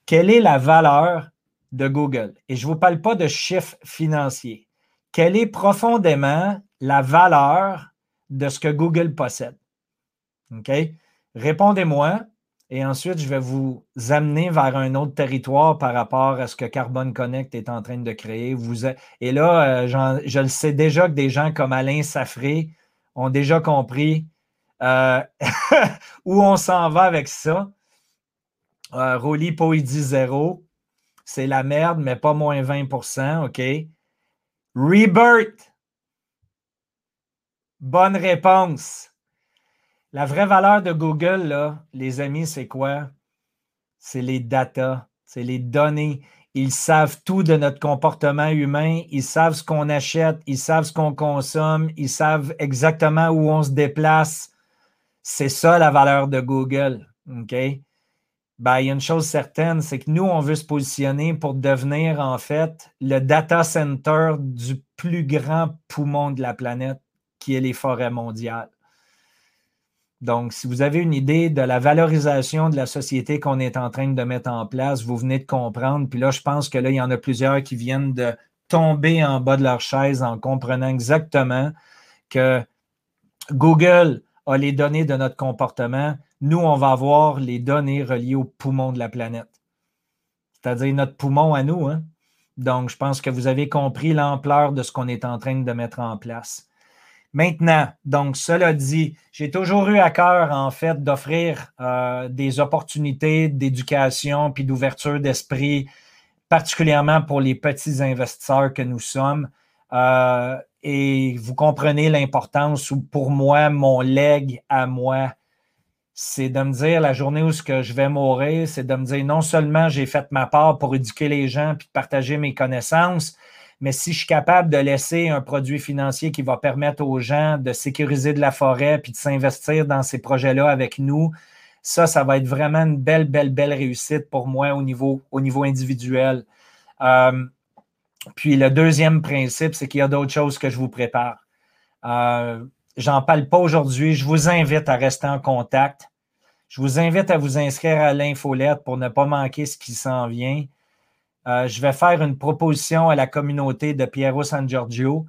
quelle est la valeur de Google? Et je ne vous parle pas de chiffres financiers. Quelle est profondément la valeur de ce que Google possède? OK? Répondez-moi et ensuite, je vais vous amener vers un autre territoire par rapport à ce que Carbon Connect est en train de créer. Vous, et là, euh, je le sais déjà que des gens comme Alain Safré ont déjà compris euh, où on s'en va avec ça. Euh, Rolly Poidi 0, c'est la merde, mais pas moins 20% OK? Rebirth. Bonne réponse. La vraie valeur de Google, les amis, c'est quoi? C'est les data, c'est les données. Ils savent tout de notre comportement humain, ils savent ce qu'on achète, ils savent ce qu'on consomme, ils savent exactement où on se déplace. C'est ça la valeur de Google. OK? Ben, il y a une chose certaine, c'est que nous, on veut se positionner pour devenir en fait le data center du plus grand poumon de la planète, qui est les forêts mondiales. Donc, si vous avez une idée de la valorisation de la société qu'on est en train de mettre en place, vous venez de comprendre. Puis là, je pense que là, il y en a plusieurs qui viennent de tomber en bas de leur chaise en comprenant exactement que Google a les données de notre comportement. Nous, on va avoir les données reliées au poumon de la planète. C'est-à-dire notre poumon à nous. Hein. Donc, je pense que vous avez compris l'ampleur de ce qu'on est en train de mettre en place. Maintenant, donc, cela dit, j'ai toujours eu à cœur, en fait, d'offrir euh, des opportunités d'éducation puis d'ouverture d'esprit, particulièrement pour les petits investisseurs que nous sommes. Euh, et vous comprenez l'importance ou pour moi, mon leg à moi, c'est de me dire la journée où ce que je vais mourir, c'est de me dire non seulement j'ai fait ma part pour éduquer les gens puis de partager mes connaissances, mais si je suis capable de laisser un produit financier qui va permettre aux gens de sécuriser de la forêt puis de s'investir dans ces projets-là avec nous, ça, ça va être vraiment une belle, belle, belle réussite pour moi au niveau, au niveau individuel. Euh, puis le deuxième principe, c'est qu'il y a d'autres choses que je vous prépare. Euh, J'en parle pas aujourd'hui. Je vous invite à rester en contact. Je vous invite à vous inscrire à l'infolette pour ne pas manquer ce qui s'en vient. Euh, je vais faire une proposition à la communauté de Piero San Giorgio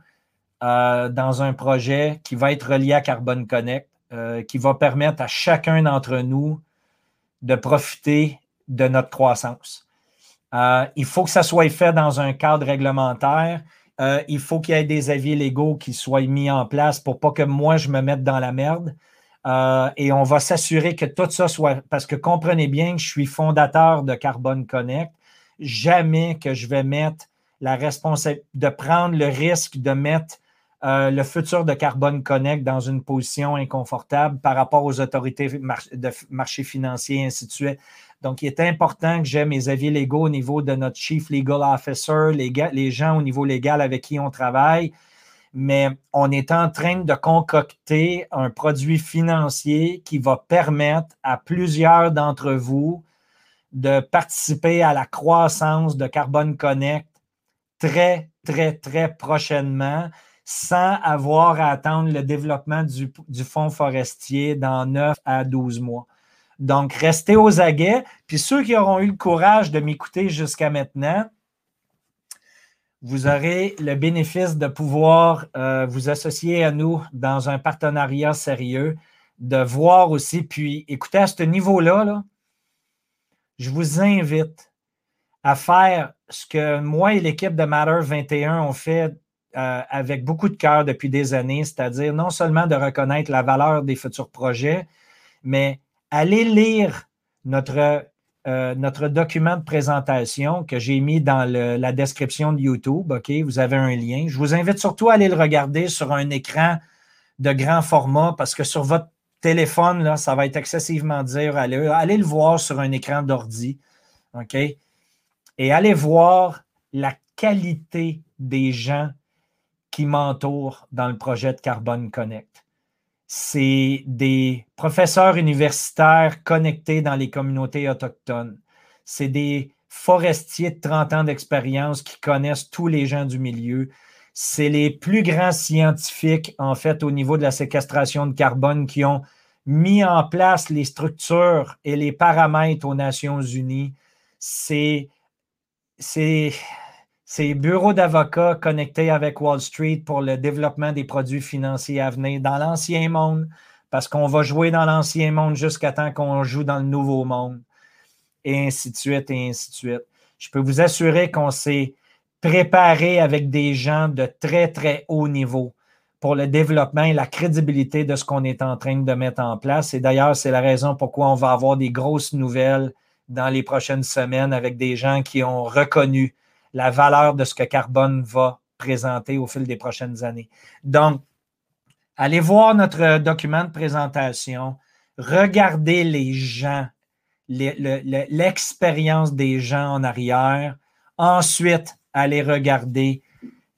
euh, dans un projet qui va être relié à Carbon Connect, euh, qui va permettre à chacun d'entre nous de profiter de notre croissance. il faut que ça soit fait dans un cadre réglementaire. il faut qu'il y ait des avis légaux qui soient mis en place pour pas que moi je me mette dans la merde. et on va s'assurer que tout ça soit. Parce que comprenez bien que je suis fondateur de Carbon Connect jamais que je vais mettre la responsabilité de prendre le risque de mettre euh, le futur de Carbone Connect dans une position inconfortable par rapport aux autorités de marché financier ainsi de suite. Donc, il est important que j'ai mes avis légaux au niveau de notre Chief Legal Officer, les gens au niveau légal avec qui on travaille. Mais on est en train de concocter un produit financier qui va permettre à plusieurs d'entre vous de participer à la croissance de Carbone Connect très, très, très prochainement sans avoir à attendre le développement du, fonds forestier dans 9 à 12 mois. Donc, restez aux aguets. Puis ceux qui auront eu le courage de m'écouter jusqu'à maintenant, vous aurez le bénéfice de pouvoir euh, vous associer à nous dans un partenariat sérieux, de voir aussi, puis écoutez, à ce niveau-là, là, je vous invite à faire ce que moi et l'équipe de Matter 21 ont fait euh, avec beaucoup de cœur depuis des années, c'est-à-dire non seulement de reconnaître la valeur des futurs projets, mais aller lire notre, euh, document de présentation que j'ai mis dans la description de YouTube. OK, vous avez un lien. Je vous invite surtout à aller le regarder sur un écran de grand format parce que sur votre téléphone, ça va être excessivement dur. Allez, le voir sur un écran d'ordi. Et allez voir la qualité des gens qui m'entourent dans le projet de Carbone Connect. C'est des professeurs universitaires connectés dans les communautés autochtones. C'est des forestiers de 30 ans d'expérience qui connaissent tous les gens du milieu c'est les plus grands scientifiques, en fait, au niveau de la séquestration de carbone qui ont mis en place les structures et les paramètres aux Nations Unies. c'est ces bureaux d'avocats connectés avec Wall Street pour le développement des produits financiers à venir dans l'ancien monde, parce qu'on va jouer dans l'ancien monde jusqu'à temps qu'on joue dans le nouveau monde, et ainsi de suite, et ainsi de suite. Je peux vous assurer qu'on s'est préparé avec des gens de très, très haut niveau pour le développement et la crédibilité de ce qu'on est en train de mettre en place. Et d'ailleurs, c'est la raison pourquoi on va avoir des grosses nouvelles dans les prochaines semaines avec des gens qui ont reconnu la valeur de ce que Carbone va présenter au fil des prochaines années. Donc, allez voir notre document de présentation, regardez les gens, l'expérience des gens en arrière. Ensuite, allez regarder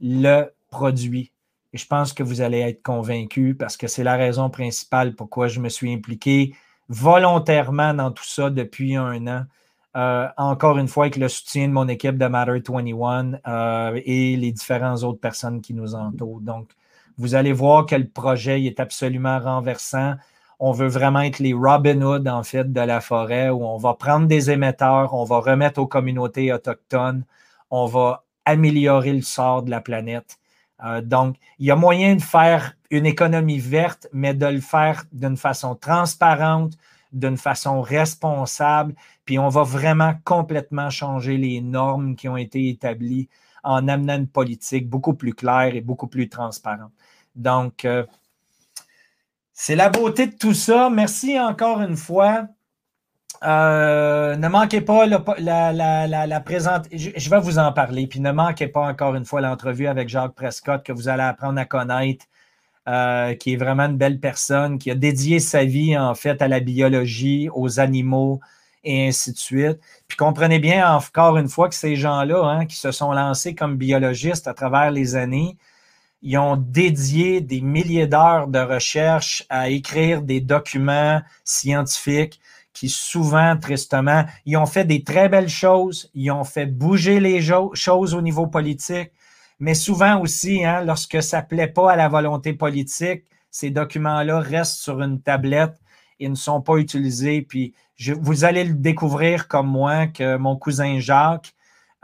le produit. Et je pense que vous allez être convaincus parce que c'est la raison principale pourquoi je me suis impliqué volontairement dans tout ça depuis un an. Euh, encore une fois, avec le soutien de mon équipe de Matter 21 euh, et les différentes autres personnes qui nous entourent. Donc, vous allez voir que le projet est absolument renversant. On veut vraiment être les Robin Hood, en fait, de la forêt, où on va prendre des émetteurs, on va remettre aux communautés autochtones, on va améliorer le sort de la planète. Euh, donc, il y a moyen de faire une économie verte, mais de le faire d'une façon transparente, d'une façon responsable, puis on va vraiment complètement changer les normes qui ont été établies en amenant une politique beaucoup plus claire et beaucoup plus transparente. Donc, euh, c'est la beauté de tout ça. Merci encore une fois. Euh, ne manquez pas la, la, la, présente. Je, vais vous en parler. Puis ne manquez pas encore une fois l'entrevue avec Jacques Prescott que vous allez apprendre à connaître, euh, qui est vraiment une belle personne, qui a dédié sa vie en fait à la biologie, aux animaux et ainsi de suite. Puis comprenez bien encore une fois que ces gens-là, hein, qui se sont lancés comme biologistes à travers les années, ils ont dédié des milliers d'heures de recherche à écrire des documents scientifiques qui souvent, tristement, ils ont fait des très belles choses, ils ont fait bouger les choses au niveau politique, mais souvent aussi, hein, lorsque ça ne plaît pas à la volonté politique, ces documents-là restent sur une tablette et ne sont pas utilisés. Puis vous allez le découvrir comme moi que mon cousin Jacques,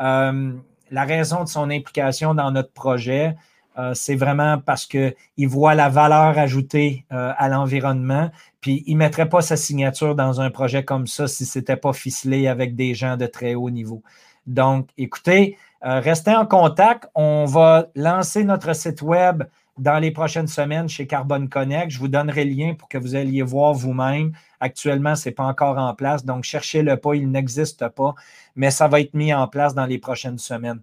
euh, la raison de son implication dans notre projet, euh, c'est vraiment parce qu'il voit la valeur ajoutée euh, à l'environnement. Puis il ne mettrait pas sa signature dans un projet comme ça si ce n'était pas ficelé avec des gens de très haut niveau. Donc, écoutez, euh, restez en contact. On va lancer notre site web dans les prochaines semaines chez Carbon Connect. Je vous donnerai le lien pour que vous alliez voir vous-même. Actuellement, ce n'est pas encore en place, donc cherchez-le pas, il n'existe pas, mais ça va être mis en place dans les prochaines semaines.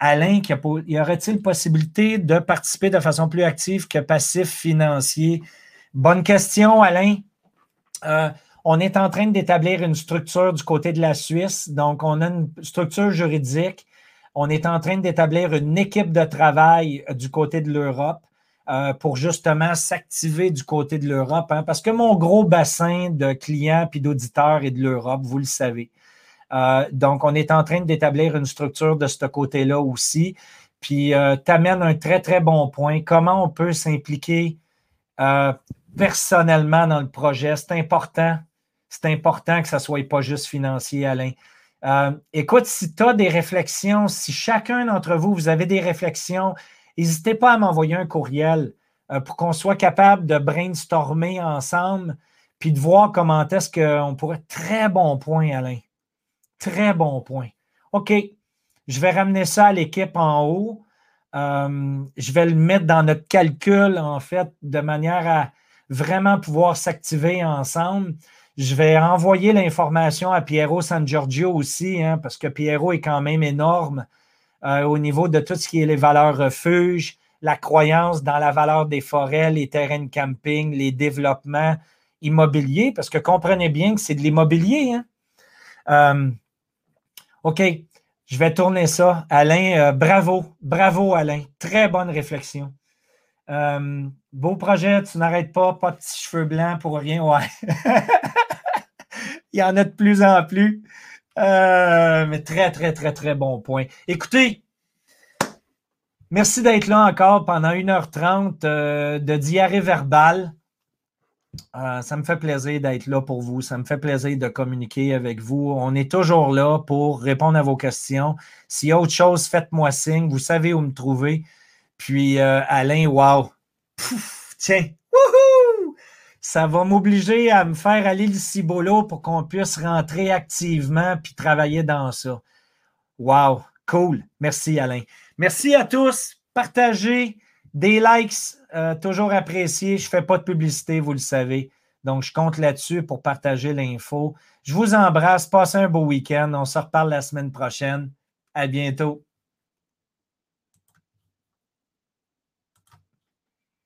Alain, y aurait-il possibilité de participer de façon plus active que passif financier? Bonne question, Alain. Euh, on est en train d'établir une structure du côté de la Suisse. Donc, on a une structure juridique. On est en train d'établir une équipe de travail euh, du côté de l'Europe euh, pour justement s'activer du côté de l'Europe. Hein, parce que mon gros bassin de clients et d'auditeurs est de l'Europe, vous le savez. Euh, donc, on est en train d'établir une structure de ce côté-là aussi. Puis, euh, tu amènes un très, très bon point. Comment on peut s'impliquer euh, personnellement dans le projet? C'est important. C'est important que ça ne soit pas juste financier, Alain. écoute, si tu as des réflexions, si chacun d'entre vous, vous avez des réflexions, n'hésitez pas à m'envoyer un courriel pour qu'on soit capable de brainstormer ensemble puis de voir comment est-ce qu'on pourrait. Très bon point, Alain. Très bon point. OK, je vais ramener ça à l'équipe en haut. Euh, je vais le mettre dans notre calcul, en fait, de manière à vraiment pouvoir s'activer ensemble. Je vais envoyer l'information à Piero San Giorgio aussi, hein, parce que Piero est quand même énorme euh, au niveau de tout ce qui est les valeurs refuges, la croyance dans la valeur des forêts, les terrains de camping, les développements immobiliers, parce que comprenez bien que c'est de l'immobilier. Hein. Euh, OK, je vais tourner ça. Alain, euh, bravo, bravo Alain. Très bonne réflexion. Euh, beau projet, tu n'arrêtes pas, pas de petits cheveux blancs pour rien. Ouais. Il y en a de plus en plus. Euh, mais très, très, très, très bon point. Écoutez, merci d'être là encore pendant 1h30 de diarrhée verbale. Euh, ça me fait plaisir d'être là pour vous. Ça me fait plaisir de communiquer avec vous. On est toujours là pour répondre à vos questions. S'il y a autre chose, faites-moi signe. Vous savez où me trouver. Puis, euh, Alain, wow! tiens! Wouhou! Ça va m'obliger à me faire aller le cibolo pour qu'on puisse rentrer activement puis travailler dans ça. Wow! Cool! Merci, Alain. Merci à tous. Partagez des likes, euh, toujours appréciés. Je ne fais pas de publicité, vous le savez. Donc, je compte là-dessus pour partager l'info. Je vous embrasse. Passez un beau week-end. On se reparle la semaine prochaine. À bientôt.